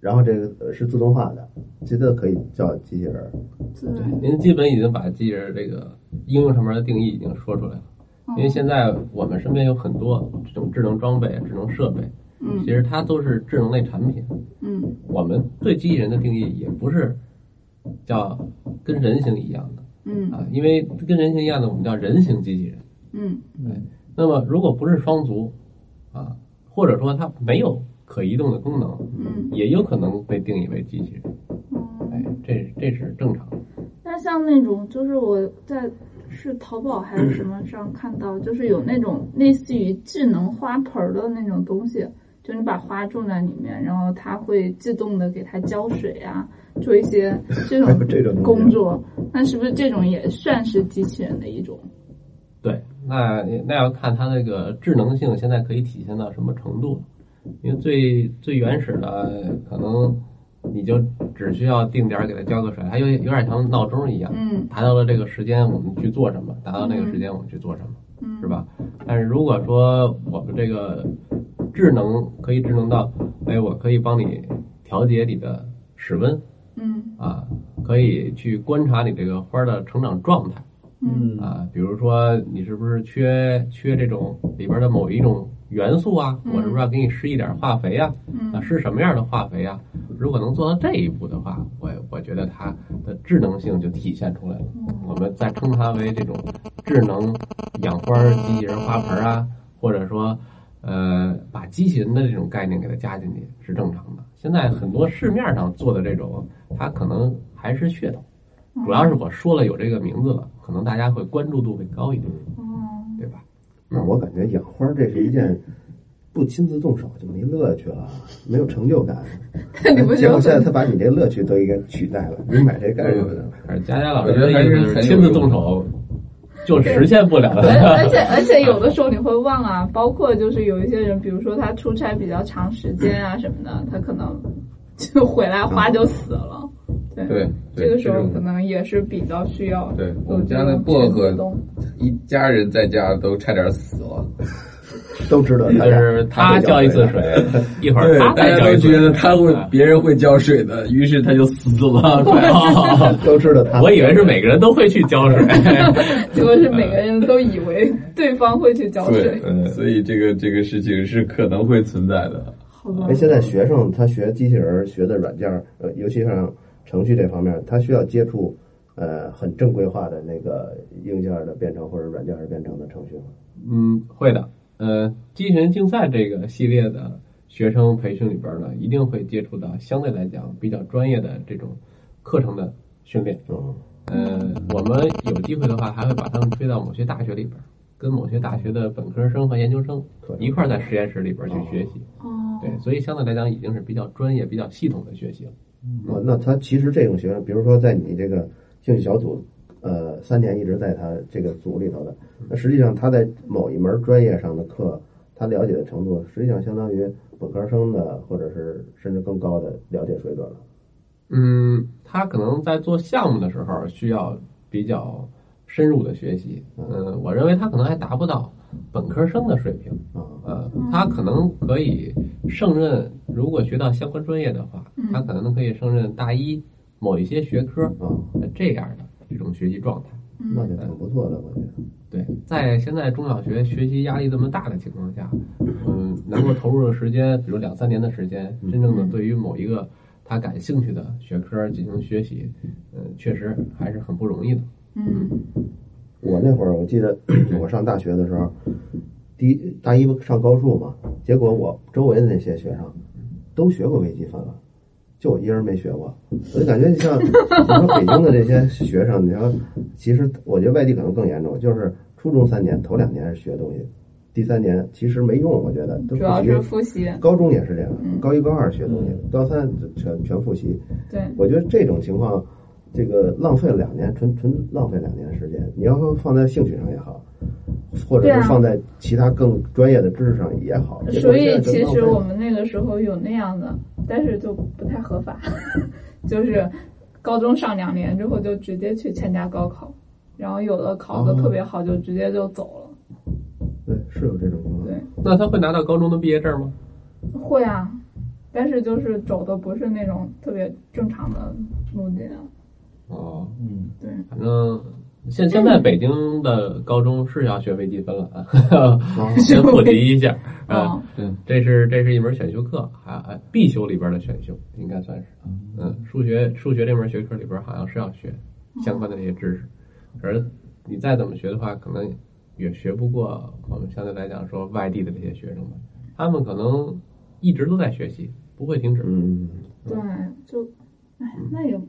然后这个是自动化的，觉得可以叫机器人。对。您基本已经把机器人这个应用上面的定义已经说出来了，因为现在我们身边有很多这种智能装备、智能设备。嗯，其实它都是智能类产品。嗯，我们对机器人的定义也不是叫跟人形一样的。嗯啊，因为跟人形一样的，我们叫人形机器人。嗯，对。那么如果不是双足啊，或者说它没有可移动的功能，嗯，也有可能被定义为机器人。哎，这这是正常的。那像那种，就是我在是淘宝还是什么上看到，就是有那种类似于智能花盆的那种东西。就你把花种在里面，然后它会自动的给它浇水啊，做一些这种 这种工作。那是不是这种也算是机器人的一种？对，那那要看它那个智能性现在可以体现到什么程度。因为最最原始的可能你就只需要定点给它浇个水，它有有点像闹钟一样，嗯，达到了这个时间我们去做什么，达到那个时间我们去做什么，嗯，是吧？但是如果说我们这个。智能可以智能到，哎，我可以帮你调节你的室温，嗯，啊，可以去观察你这个花的成长状态，嗯，啊，比如说你是不是缺缺这种里边的某一种元素啊？我是不是要给你施一点化肥啊？啊，施什么样的化肥啊？如果能做到这一步的话，我我觉得它的智能性就体现出来了。我们再称它为这种智能养花机器人花盆啊，或者说。呃，把机器人的这种概念给它加进去是正常的。现在很多市面上做的这种，它可能还是噱头。主要是我说了有这个名字了，可能大家会关注度会高一点，对吧？那我感觉养花这是一件不亲自动手就没乐趣了，没有成就感。结果现在他把你这乐趣都应该取代了，你买这干什么呢？佳佳老师的意思是亲自动手。就实现不了了，而且而且有的时候你会忘啊，包括就是有一些人，比如说他出差比较长时间啊什么的，他可能就回来花就死了。对，这个时候可能也是比较需要。对我们家的薄荷，一家人在家都差点死了。都知道，就是他浇一次水，一会儿他大家都觉得他会，别人会浇水的，于是他就死了。都知道他，我以为是每个人都会去浇水，结果是每个人都以为对方会去浇水。嗯，所以这个这个事情是可能会存在的。好吧。哎，现在学生他学机器人学的软件，呃，尤其像程序这方面，他需要接触呃很正规化的那个硬件的编程或者软件的编程的程序吗？嗯，会的。呃，机器人竞赛这个系列的学生培训里边呢，一定会接触到相对来讲比较专业的这种课程的训练。呃，我们有机会的话，还会把他们推到某些大学里边，跟某些大学的本科生和研究生一块在实验室里边去学习。哦，对，所以相对来讲已经是比较专业、比较系统的学习了。哦，那他其实这种学生，比如说在你这个兴趣小组。呃，三年一直在他这个组里头的，那实际上他在某一门专业上的课，他了解的程度，实际上相当于本科生的，或者是甚至更高的了解水准了。嗯，他可能在做项目的时候需要比较深入的学习。嗯，我认为他可能还达不到本科生的水平。啊，呃，他可能可以胜任，如果学到相关专业的话，他可能可以胜任大一某一些学科啊，这样的。这种学习状态，那就挺不错的，我觉得。对，在现在中小学学习压力这么大的情况下，嗯，能够投入的时间，比如两三年的时间，真正的对于某一个他感兴趣的学科进行学习，嗯，确实还是很不容易的。嗯，我那会儿我记得 我上大学的时候，第一大一上高数嘛，结果我周围的那些学生都学过微积分了。就我一人没学过，我就感觉像 你说北京的这些学生，你说其实我觉得外地可能更严重，就是初中三年头两年是学东西，第三年其实没用，我觉得主要是复习。高中也是这样，高一高二学东西，高三全全复习。对，我觉得这种情况，这个浪费了两年，纯纯浪费两年时间。你要说放在兴趣上也好，或者是放在其他更专业的知识上也好。所以其实我们那个时候有那样的，但是就不太合法，就是高中上两年之后就直接去参加高考，然后有的考的特别好就直接就走了。对，是有这种情况。对，那他会拿到高中的毕业证吗？会啊，但是就是走的不是那种特别正常的路径。哦，嗯，对，反正。现现在北京的高中是要学微积分了啊，先普及一下啊。嗯，这是这是一门选修课，还必修里边的选修，应该算是。嗯，数学数学这门学科里边好像是要学相关的这些知识，而你再怎么学的话，可能也学不过我们相对来讲说外地的这些学生们，他们可能一直都在学习，不会停止。嗯，对，就哎，那也。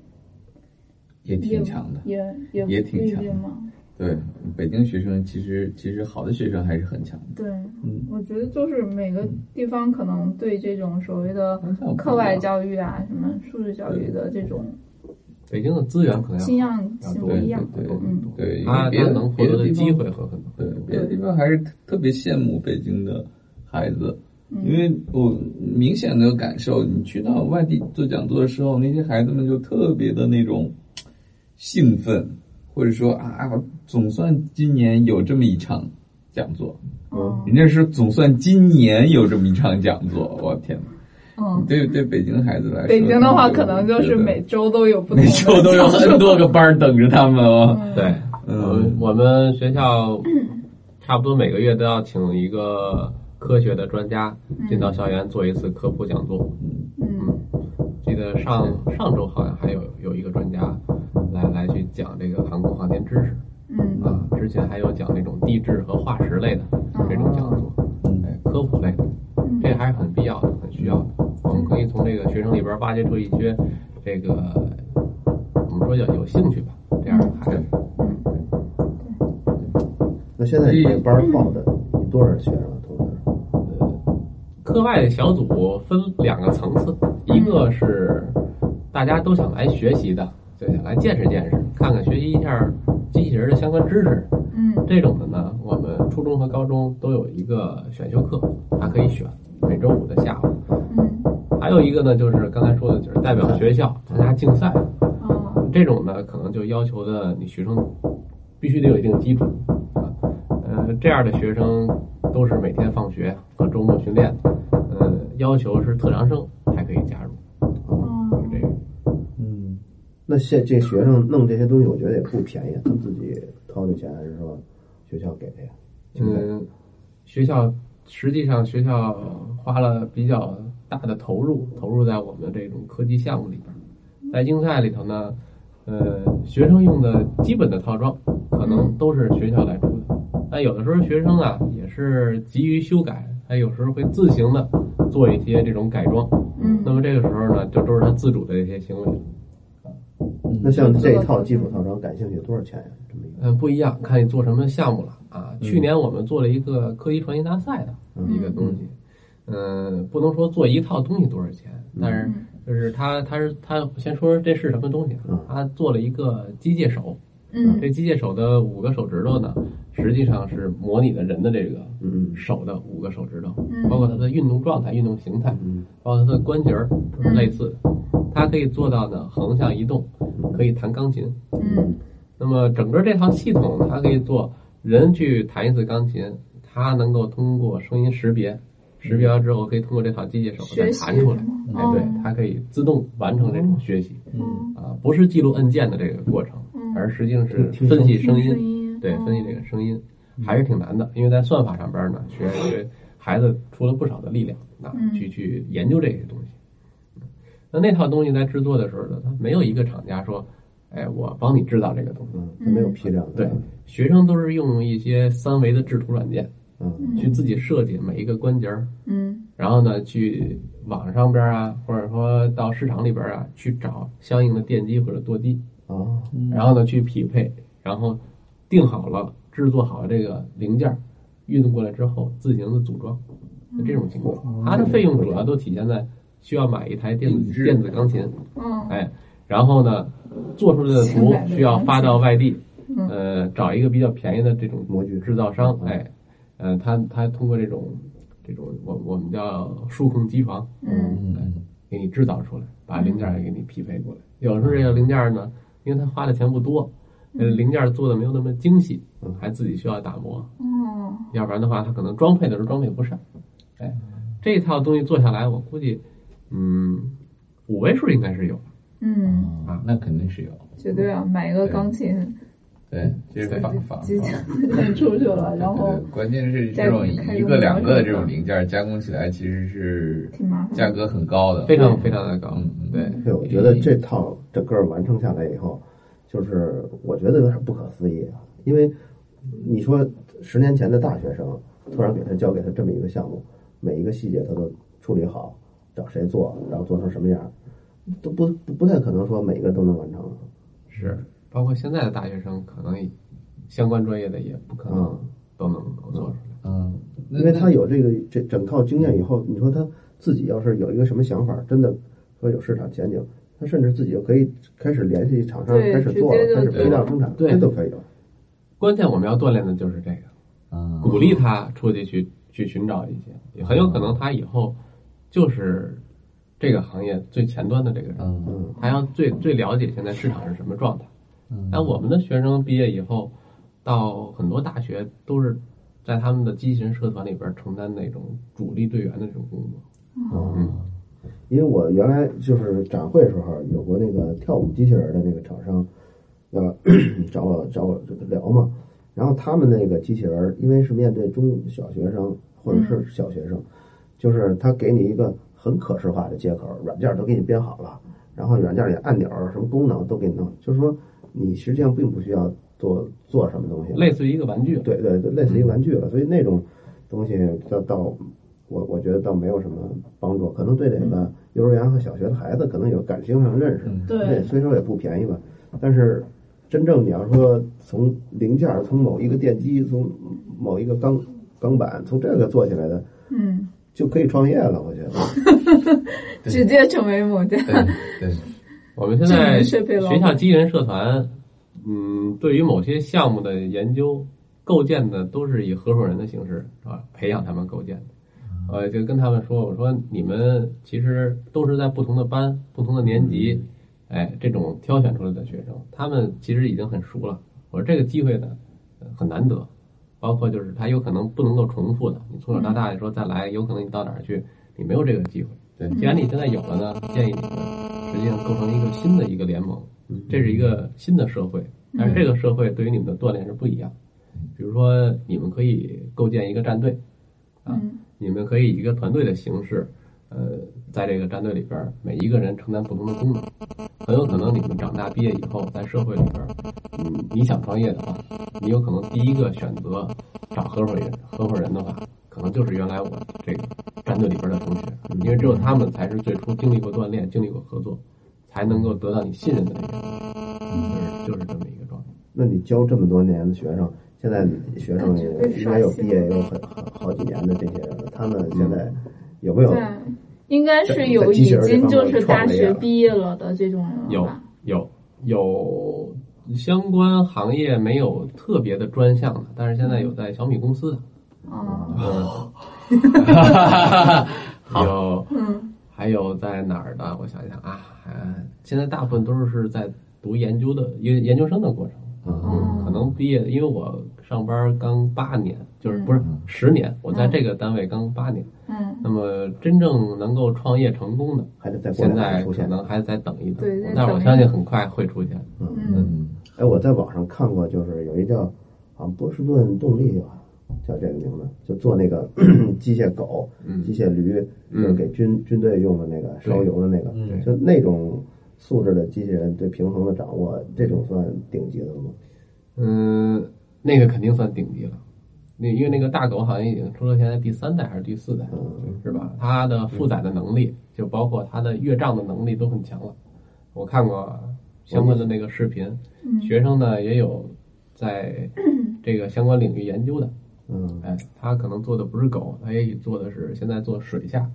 也挺强的，也也也挺强的。对，北京学生其实其实好的学生还是很强的。对，嗯，我觉得就是每个地方可能对这种所谓的课外教育啊，什么素质教育的这种，北京的资源可能倾向性不一样。对嗯，对，他别的能获得的机会和很多。对，别的地方还是特别羡慕北京的孩子，因为我明显的感受，你去到外地做讲座的时候，那些孩子们就特别的那种。兴奋，或者说啊，总算今年有这么一场讲座，嗯，人家是总算今年有这么一场讲座，我天呐，嗯，对对，北京孩子来说，北京的话可能就是每周都有不同，每周都有很多个班等着他们哦。对，嗯，我们学校差不多每个月都要请一个科学的专家进到校园做一次科普讲座，嗯，记得上上周好像还有前还有讲那种地质和化石类的这种讲座，哎，科普类的，这还是很必要的，很需要的。我们可以从这个学生里边挖掘出一些这个我们说叫有兴趣吧这样的孩子。那现在这班报的有多少学生同时？呃，课外的小组分两个层次，一个是大家都想来学习的。就想来见识见识，看看学习一下机器人的相关知识。嗯，这种的呢，我们初中和高中都有一个选修课，他可以选，每周五的下午。嗯，还有一个呢，就是刚才说的，就是代表学校参加竞赛。哦，这种呢，可能就要求的你学生必须得有一定基础啊。呃，这样的学生都是每天放学和周末训练的。呃，要求是特长生才可以加入。那现这学生弄这些东西，我觉得也不便宜，他自己掏的钱还是说学校给的呀？嗯，学校实际上学校花了比较大的投入，投入在我们这种科技项目里边，在竞赛里头呢，呃，学生用的基本的套装可能都是学校来出的，但有的时候学生啊也是急于修改，他有时候会自行的做一些这种改装，嗯，那么这个时候呢，就都是他自主的一些行为。那像这一套基础套装，感兴趣多少钱呀？嗯，不一样，看你做什么项目了啊。去年我们做了一个科技创新大赛的一个东西，嗯，不能说做一套东西多少钱，但是就是他他是他先说这是什么东西，他做了一个机械手，嗯，这机械手的五个手指头呢，实际上是模拟的人的这个手的五个手指头，包括它的运动状态、运动形态，包括它的关节儿都是类似的。它可以做到呢，横向移动，可以弹钢琴。嗯，那么整个这套系统，它可以做人去弹一次钢琴，它能够通过声音识别，识别完之后可以通过这套机械手再弹出来。哎，对，它可以自动完成这种学习。嗯，啊，不是记录按键的这个过程，而实际上是分析声音。对，分析这个声音还是挺难的，因为在算法上边呢，学学孩子出了不少的力量啊，去去研究这些东西。那那套东西在制作的时候呢，它没有一个厂家说：“哎，我帮你制造这个东西。”它没有批量。对，学生都是用一些三维的制图软件，嗯，去自己设计每一个关节儿，嗯，然后呢，去网上边啊，或者说到市场里边啊，去找相应的电机或者舵机，啊，然后呢去匹配，然后定好了制作好了这个零件，运过来之后自行的组装，这种情况，它的费用主要都体现在。需要买一台电子电子钢琴，嗯，哎，然后呢，做出来的图需要发到外地，呃，找一个比较便宜的这种模具制造商，哎，呃，他他通过这种这种我我们叫数控机床，嗯，给你制造出来，把零件也给你匹配过来。有时候这个零件呢，因为他花的钱不多，呃，零件做的没有那么精细，还自己需要打磨，嗯，要不然的话，他可能装配的时候装配不上，哎，这套东西做下来，我估计，嗯，五位数应该是有。嗯啊，那肯定是有，绝对啊！买一个钢琴，对，就是仿仿机器出去了，然后关键是这种一个两个的这种零件加工起来其实是挺麻烦，价格很高的，非常非常的高。嗯，对。对，我觉得这套整个完成下来以后，就是我觉得有点不可思议啊，因为你说十年前的大学生突然给他交给他这么一个项目，每一个细节他都处理好，找谁做，然后做成什么样。都不不不太可能说每个都能完成，是包括现在的大学生，可能相关专业的也不可能都能够做出来。嗯，因为他有这个这整套经验以后，你说他自己要是有一个什么想法，真的说有市场前景，他甚至自己就可以开始联系厂商，开始做了，开始批量生产，这都可以了。关键我们要锻炼的就是这个，鼓励他出去去去寻找一些，很有可能他以后就是。这个行业最前端的这个人，嗯，他要最最了解现在市场是什么状态。嗯，但我们的学生毕业以后，到很多大学都是在他们的机器人社团里边承担那种主力队员的这种工作。嗯，因为我原来就是展会时候有过那个跳舞机器人的那个厂商要 找我找我聊嘛，然后他们那个机器人因为是面对中小学生或者是小学生，就是它给你一个。很可视化的接口，软件都给你编好了，然后软件里按钮什么功能都给你弄，就是说你实际上并不需要做做什么东西，类似于一个玩具，对对对，类似于玩具了。所以那种东西到到我我觉得倒没有什么帮助，可能对这个幼儿园和小学的孩子可能有感情上认识，对，虽说也不便宜吧，但是真正你要说从零件从某一个电机从某一个钢钢板从这个做起来的，嗯。就可以创业了，我觉得，直接成为某家。对，我们现在学校机器人社团，嗯，对于某些项目的研究构建的，都是以合伙人的形式啊培养他们构建的。呃，就跟他们说，我说你们其实都是在不同的班、不同的年级，哎，这种挑选出来的学生，他们其实已经很熟了。我说这个机会呢，很难得。包括就是它有可能不能够重复的，你从小到大说再来，有可能你到哪儿去，你没有这个机会。对，既然你现在有了呢，建议你们实际上构成一个新的一个联盟，这是一个新的社会，但是这个社会对于你们的锻炼是不一样。比如说，你们可以构建一个战队，啊，你们可以以一个团队的形式。呃，在这个战队里边，每一个人承担不同的功能，很有可能你们长大毕业以后，在社会里边，嗯，你想创业的话，你有可能第一个选择找合伙人。合伙人的话，可能就是原来我这个战队里边的同学，因为只有他们才是最初经历过锻炼、经历过合作，才能够得到你信任的那个人，就是就是这么一个状态。那你教这么多年的学生，现在学生应该有毕业也有很好几年的这些人了，他们现在。有没有？应该是有，已经就是大学毕业了的这种人有有有相关行业没有特别的专项的，但是现在有在小米公司的。哦。有，还有在哪儿的？我想想啊，现在大部分都是在读研究的研研究生的过程。嗯，可能毕业，因为我上班刚八年，就是不是十年，我在这个单位刚八年。嗯，那么真正能够创业成功的，还得在现在可能还得再等一等。对，但是我相信很快会出现。嗯。嗯。哎，我在网上看过，就是有一叫啊波士顿动力吧，叫这个名字，就做那个 机械狗、机械驴，就是给军军队用的那个烧油的那个，就那种素质的机器人对平衡的掌握，这种算顶级的吗？嗯，那个肯定算顶级了。那因为那个大狗好像已经出了现在第三代还是第四代，是吧？它的负载的能力，就包括它的越障的能力都很强了。我看过相关的那个视频，学生呢也有在这个相关领域研究的。嗯，哎，他可能做的不是狗，他也做的是现在做水下，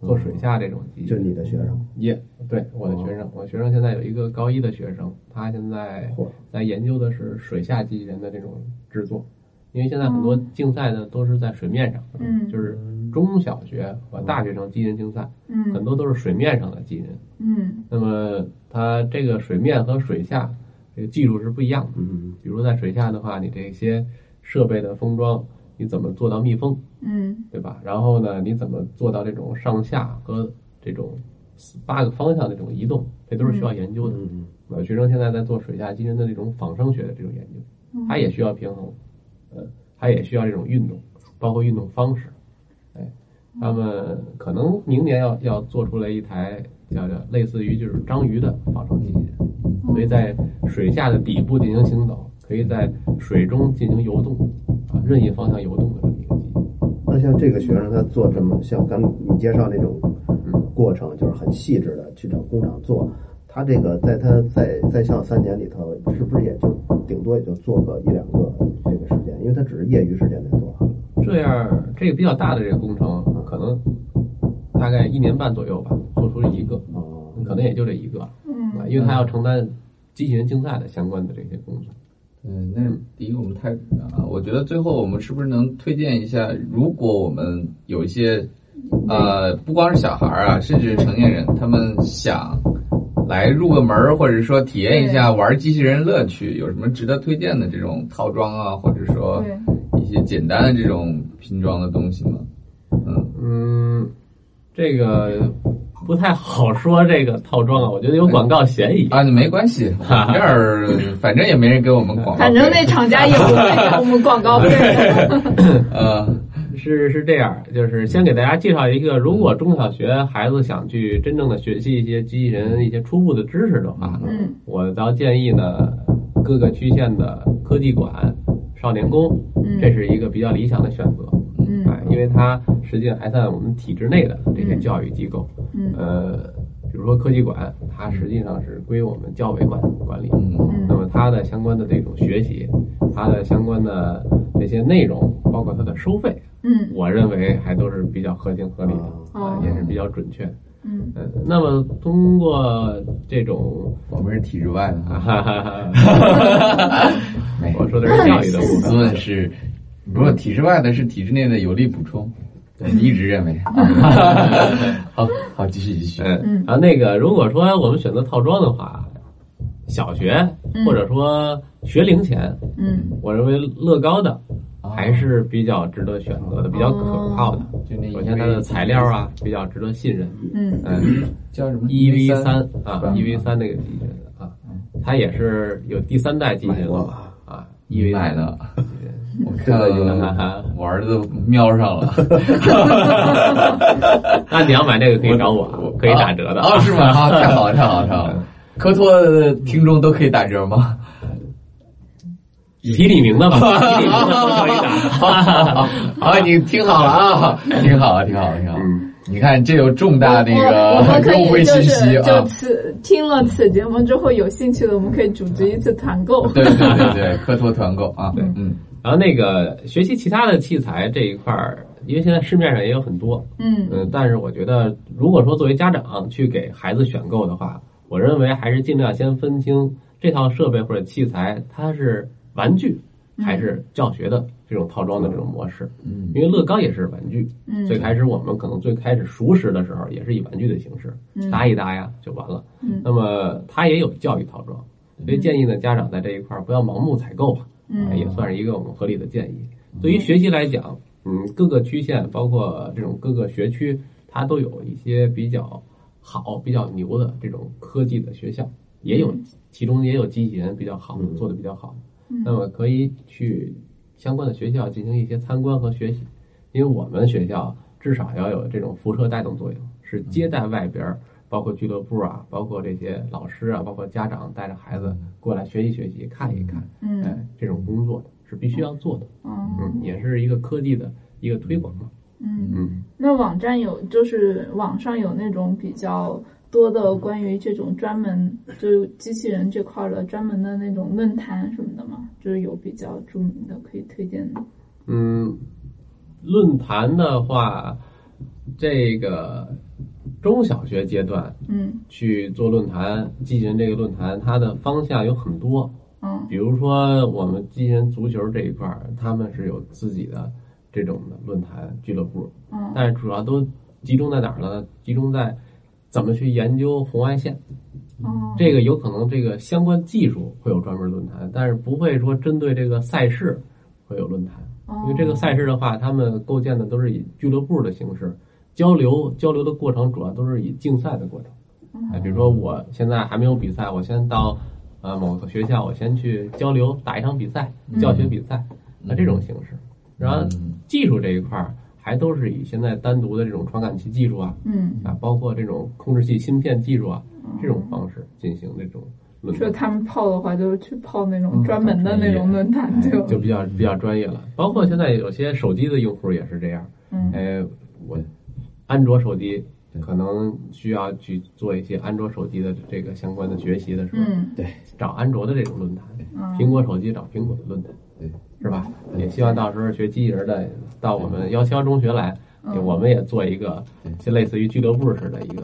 做水下这种机器，就你的学生。也对我的学生，我学生现在有一个高一的学生，他现在在研究的是水下机器人的这种制作，因为现在很多竞赛呢都是在水面上，嗯，就是中小学和大学生机器人竞赛，嗯，很多都是水面上的机器人，嗯，那么它这个水面和水下这个技术是不一样的，嗯，比如在水下的话，你这些设备的封装。你怎么做到密封？嗯，对吧？然后呢，你怎么做到这种上下和这种八个方向的这种移动？这都是需要研究的。嗯呃，学生现在在做水下机器人的这种仿生学的这种研究，它也需要平衡，呃，它也需要这种运动，包括运动方式。哎，他们可能明年要要做出来一台叫叫类似于就是章鱼的仿生机器人，所以在水下的底部进行行走，可以在水中进行游动。啊，任意方向游动的。那像这个学生他做这么像刚你介绍那种过程，就是很细致的去找工厂做。他这个在他在在校三年里头，是不是也就顶多也就做个一两个这个时间？因为他只是业余时间在做。这样，这个比较大的这个工程，可能大概一年半左右吧，做出一个，可能也就这一个。嗯，因为他要承担机器人竞赛的相关的这些工作。嗯，那第一个我们太啊，我觉得最后我们是不是能推荐一下，如果我们有一些呃，不光是小孩啊，甚至成年人，他们想来入个门或者说体验一下玩机器人乐趣，有什么值得推荐的这种套装啊，或者说一些简单的这种拼装的东西吗？嗯嗯，这个。不太好说这个套装啊，我觉得有广告嫌疑啊。没关系，这儿反正也没人给我们广告。反正那厂家也不会给我们广告费。呃，是是这样，就是先给大家介绍一个，如果中小学孩子想去真正的学习一些机器人一些初步的知识的话，嗯，我倒建议呢，各个区县的科技馆、少年宫，这是一个比较理想的选择。嗯，哎，因为它实际上还在我们体制内的这些教育机构。嗯，呃，比如说科技馆，它实际上是归我们教委管管理。嗯，那么它的相关的这种学习，它的相关的这些内容，包括它的收费，嗯，我认为还都是比较合情合理的，啊，也是比较准确。嗯，呃，那么通过这种，我们是体制外的，哈哈哈哈我说的是教育的部分，是。如果体制外的是体制内的有力补充，对，一直认为。好好，继续继续。嗯，然后，那个，如果说我们选择套装的话，小学或者说学龄前，嗯，我认为乐高的还是比较值得选择的，比较可靠的。首先，它的材料啊比较值得信任。嗯。嗯，叫什么？E V 三啊，E V 三那个机器人啊，它也是有第三代机器人了啊，E V 买的。我看到有我儿子瞄上了，那你要买那个可以找我，可以打折的啊？是吗？啊，太好了，太好了，太好了！科托的听众都可以打折吗？提李明的吧，提李明的都可以打。好，你听好了啊，挺好了，听好了，听好了。你看，这有重大那个优惠信息啊！就此听了此节目之后，有兴趣的我们可以组织一次团购。对对对对，科托团购啊，对，嗯。然后那个学习其他的器材这一块儿，因为现在市面上也有很多，嗯。嗯，但是我觉得，如果说作为家长去给孩子选购的话，我认为还是尽量先分清这套设备或者器材它是玩具还是教学的这种套装的这种模式，嗯，因为乐高也是玩具，嗯，最开始我们可能最开始熟识的时候也是以玩具的形式搭一搭呀就完了，嗯，那么它也有教育套装，所以建议呢家长在这一块儿不要盲目采购吧。嗯，也算是一个我们合理的建议。对于学习来讲，嗯，各个区县包括这种各个学区，它都有一些比较好、比较牛的这种科技的学校，也有其中也有机器人比较好做的比较好。那么可以去相关的学校进行一些参观和学习，因为我们学校至少要有这种辐射带动作用，是接待外边。包括俱乐部啊，包括这些老师啊，包括家长带着孩子过来学习学习，看一看，嗯，哎，这种工作是必须要做的，嗯，也是一个科技的一个推广嘛，嗯嗯。那网站有，就是网上有那种比较多的关于这种专门就机器人这块的专门的那种论坛什么的吗？就是有比较著名的可以推荐的。嗯，论坛的话。这个中小学阶段，嗯，去做论坛，机器人这个论坛，它的方向有很多。嗯，比如说我们机器人足球这一块儿，他们是有自己的这种的论坛俱乐部。嗯，但是主要都集中在哪儿呢？集中在怎么去研究红外线。哦，这个有可能这个相关技术会有专门论坛，但是不会说针对这个赛事会有论坛。因为这个赛事的话，他们构建的都是以俱乐部的形式交流，交流的过程主要都是以竞赛的过程。哎，比如说我现在还没有比赛，我先到呃某个学校，我先去交流打一场比赛，教学比赛，那这种形式。然后技术这一块儿还都是以现在单独的这种传感器技术啊，嗯啊，包括这种控制器芯片技术啊，这种方式进行这种。说他们泡的话，就是去泡那种专门的那种论坛，就就比较比较专业了。包括现在有些手机的用户也是这样，嗯，哎，我安卓手机可能需要去做一些安卓手机的这个相关的学习的时候，嗯，对，找安卓的这种论坛，苹果手机找苹果的论坛，对，是吧？也希望到时候学机器人的到我们幺七幺中学来，我们也做一个就类似于俱乐部似的一个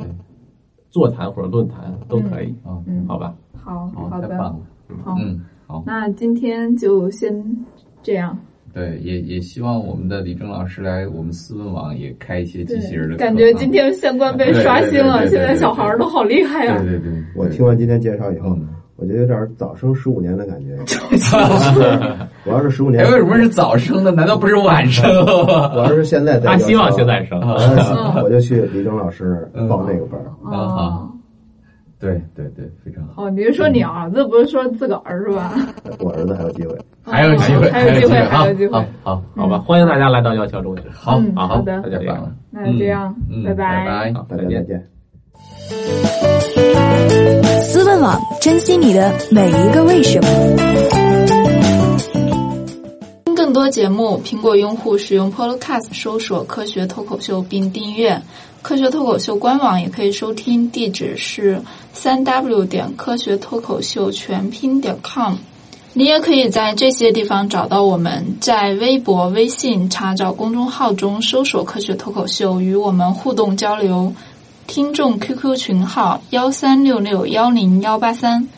座谈或者论坛都可以，嗯，好吧？好，好的，好，嗯，好，那今天就先这样。对，也也希望我们的李征老师来我们思问网也开一些机器人的。感觉今天相关被刷新了，现在小孩儿都好厉害呀！对对对，我听完今天介绍以后呢，我觉得有点早生十五年的感觉。我要是十五年，哎，为什么是早生的？难道不是晚生？我要是现在在，他希望现在生，我就去李征老师报那个班儿。啊。对对对，非常好。哦，你是说你儿子，不是说自个儿是吧？我儿子还有机会，还有机会，还有机会，还有机会。好，好，好吧，欢迎大家来到幺桥中学。好，好的，大家这样，那就这样，拜拜，好，大家再见。思问网，珍惜你的每一个为什么。听更多节目，苹果用户使用 Podcast 搜索“科学脱口秀”并订阅。科学脱口秀官网也可以收听，地址是三 w 点科学脱口秀全拼点 com。你也可以在这些地方找到我们，在微博、微信查找公众号中搜索“科学脱口秀”，与我们互动交流。听众 QQ 群号：幺三六六幺零幺八三。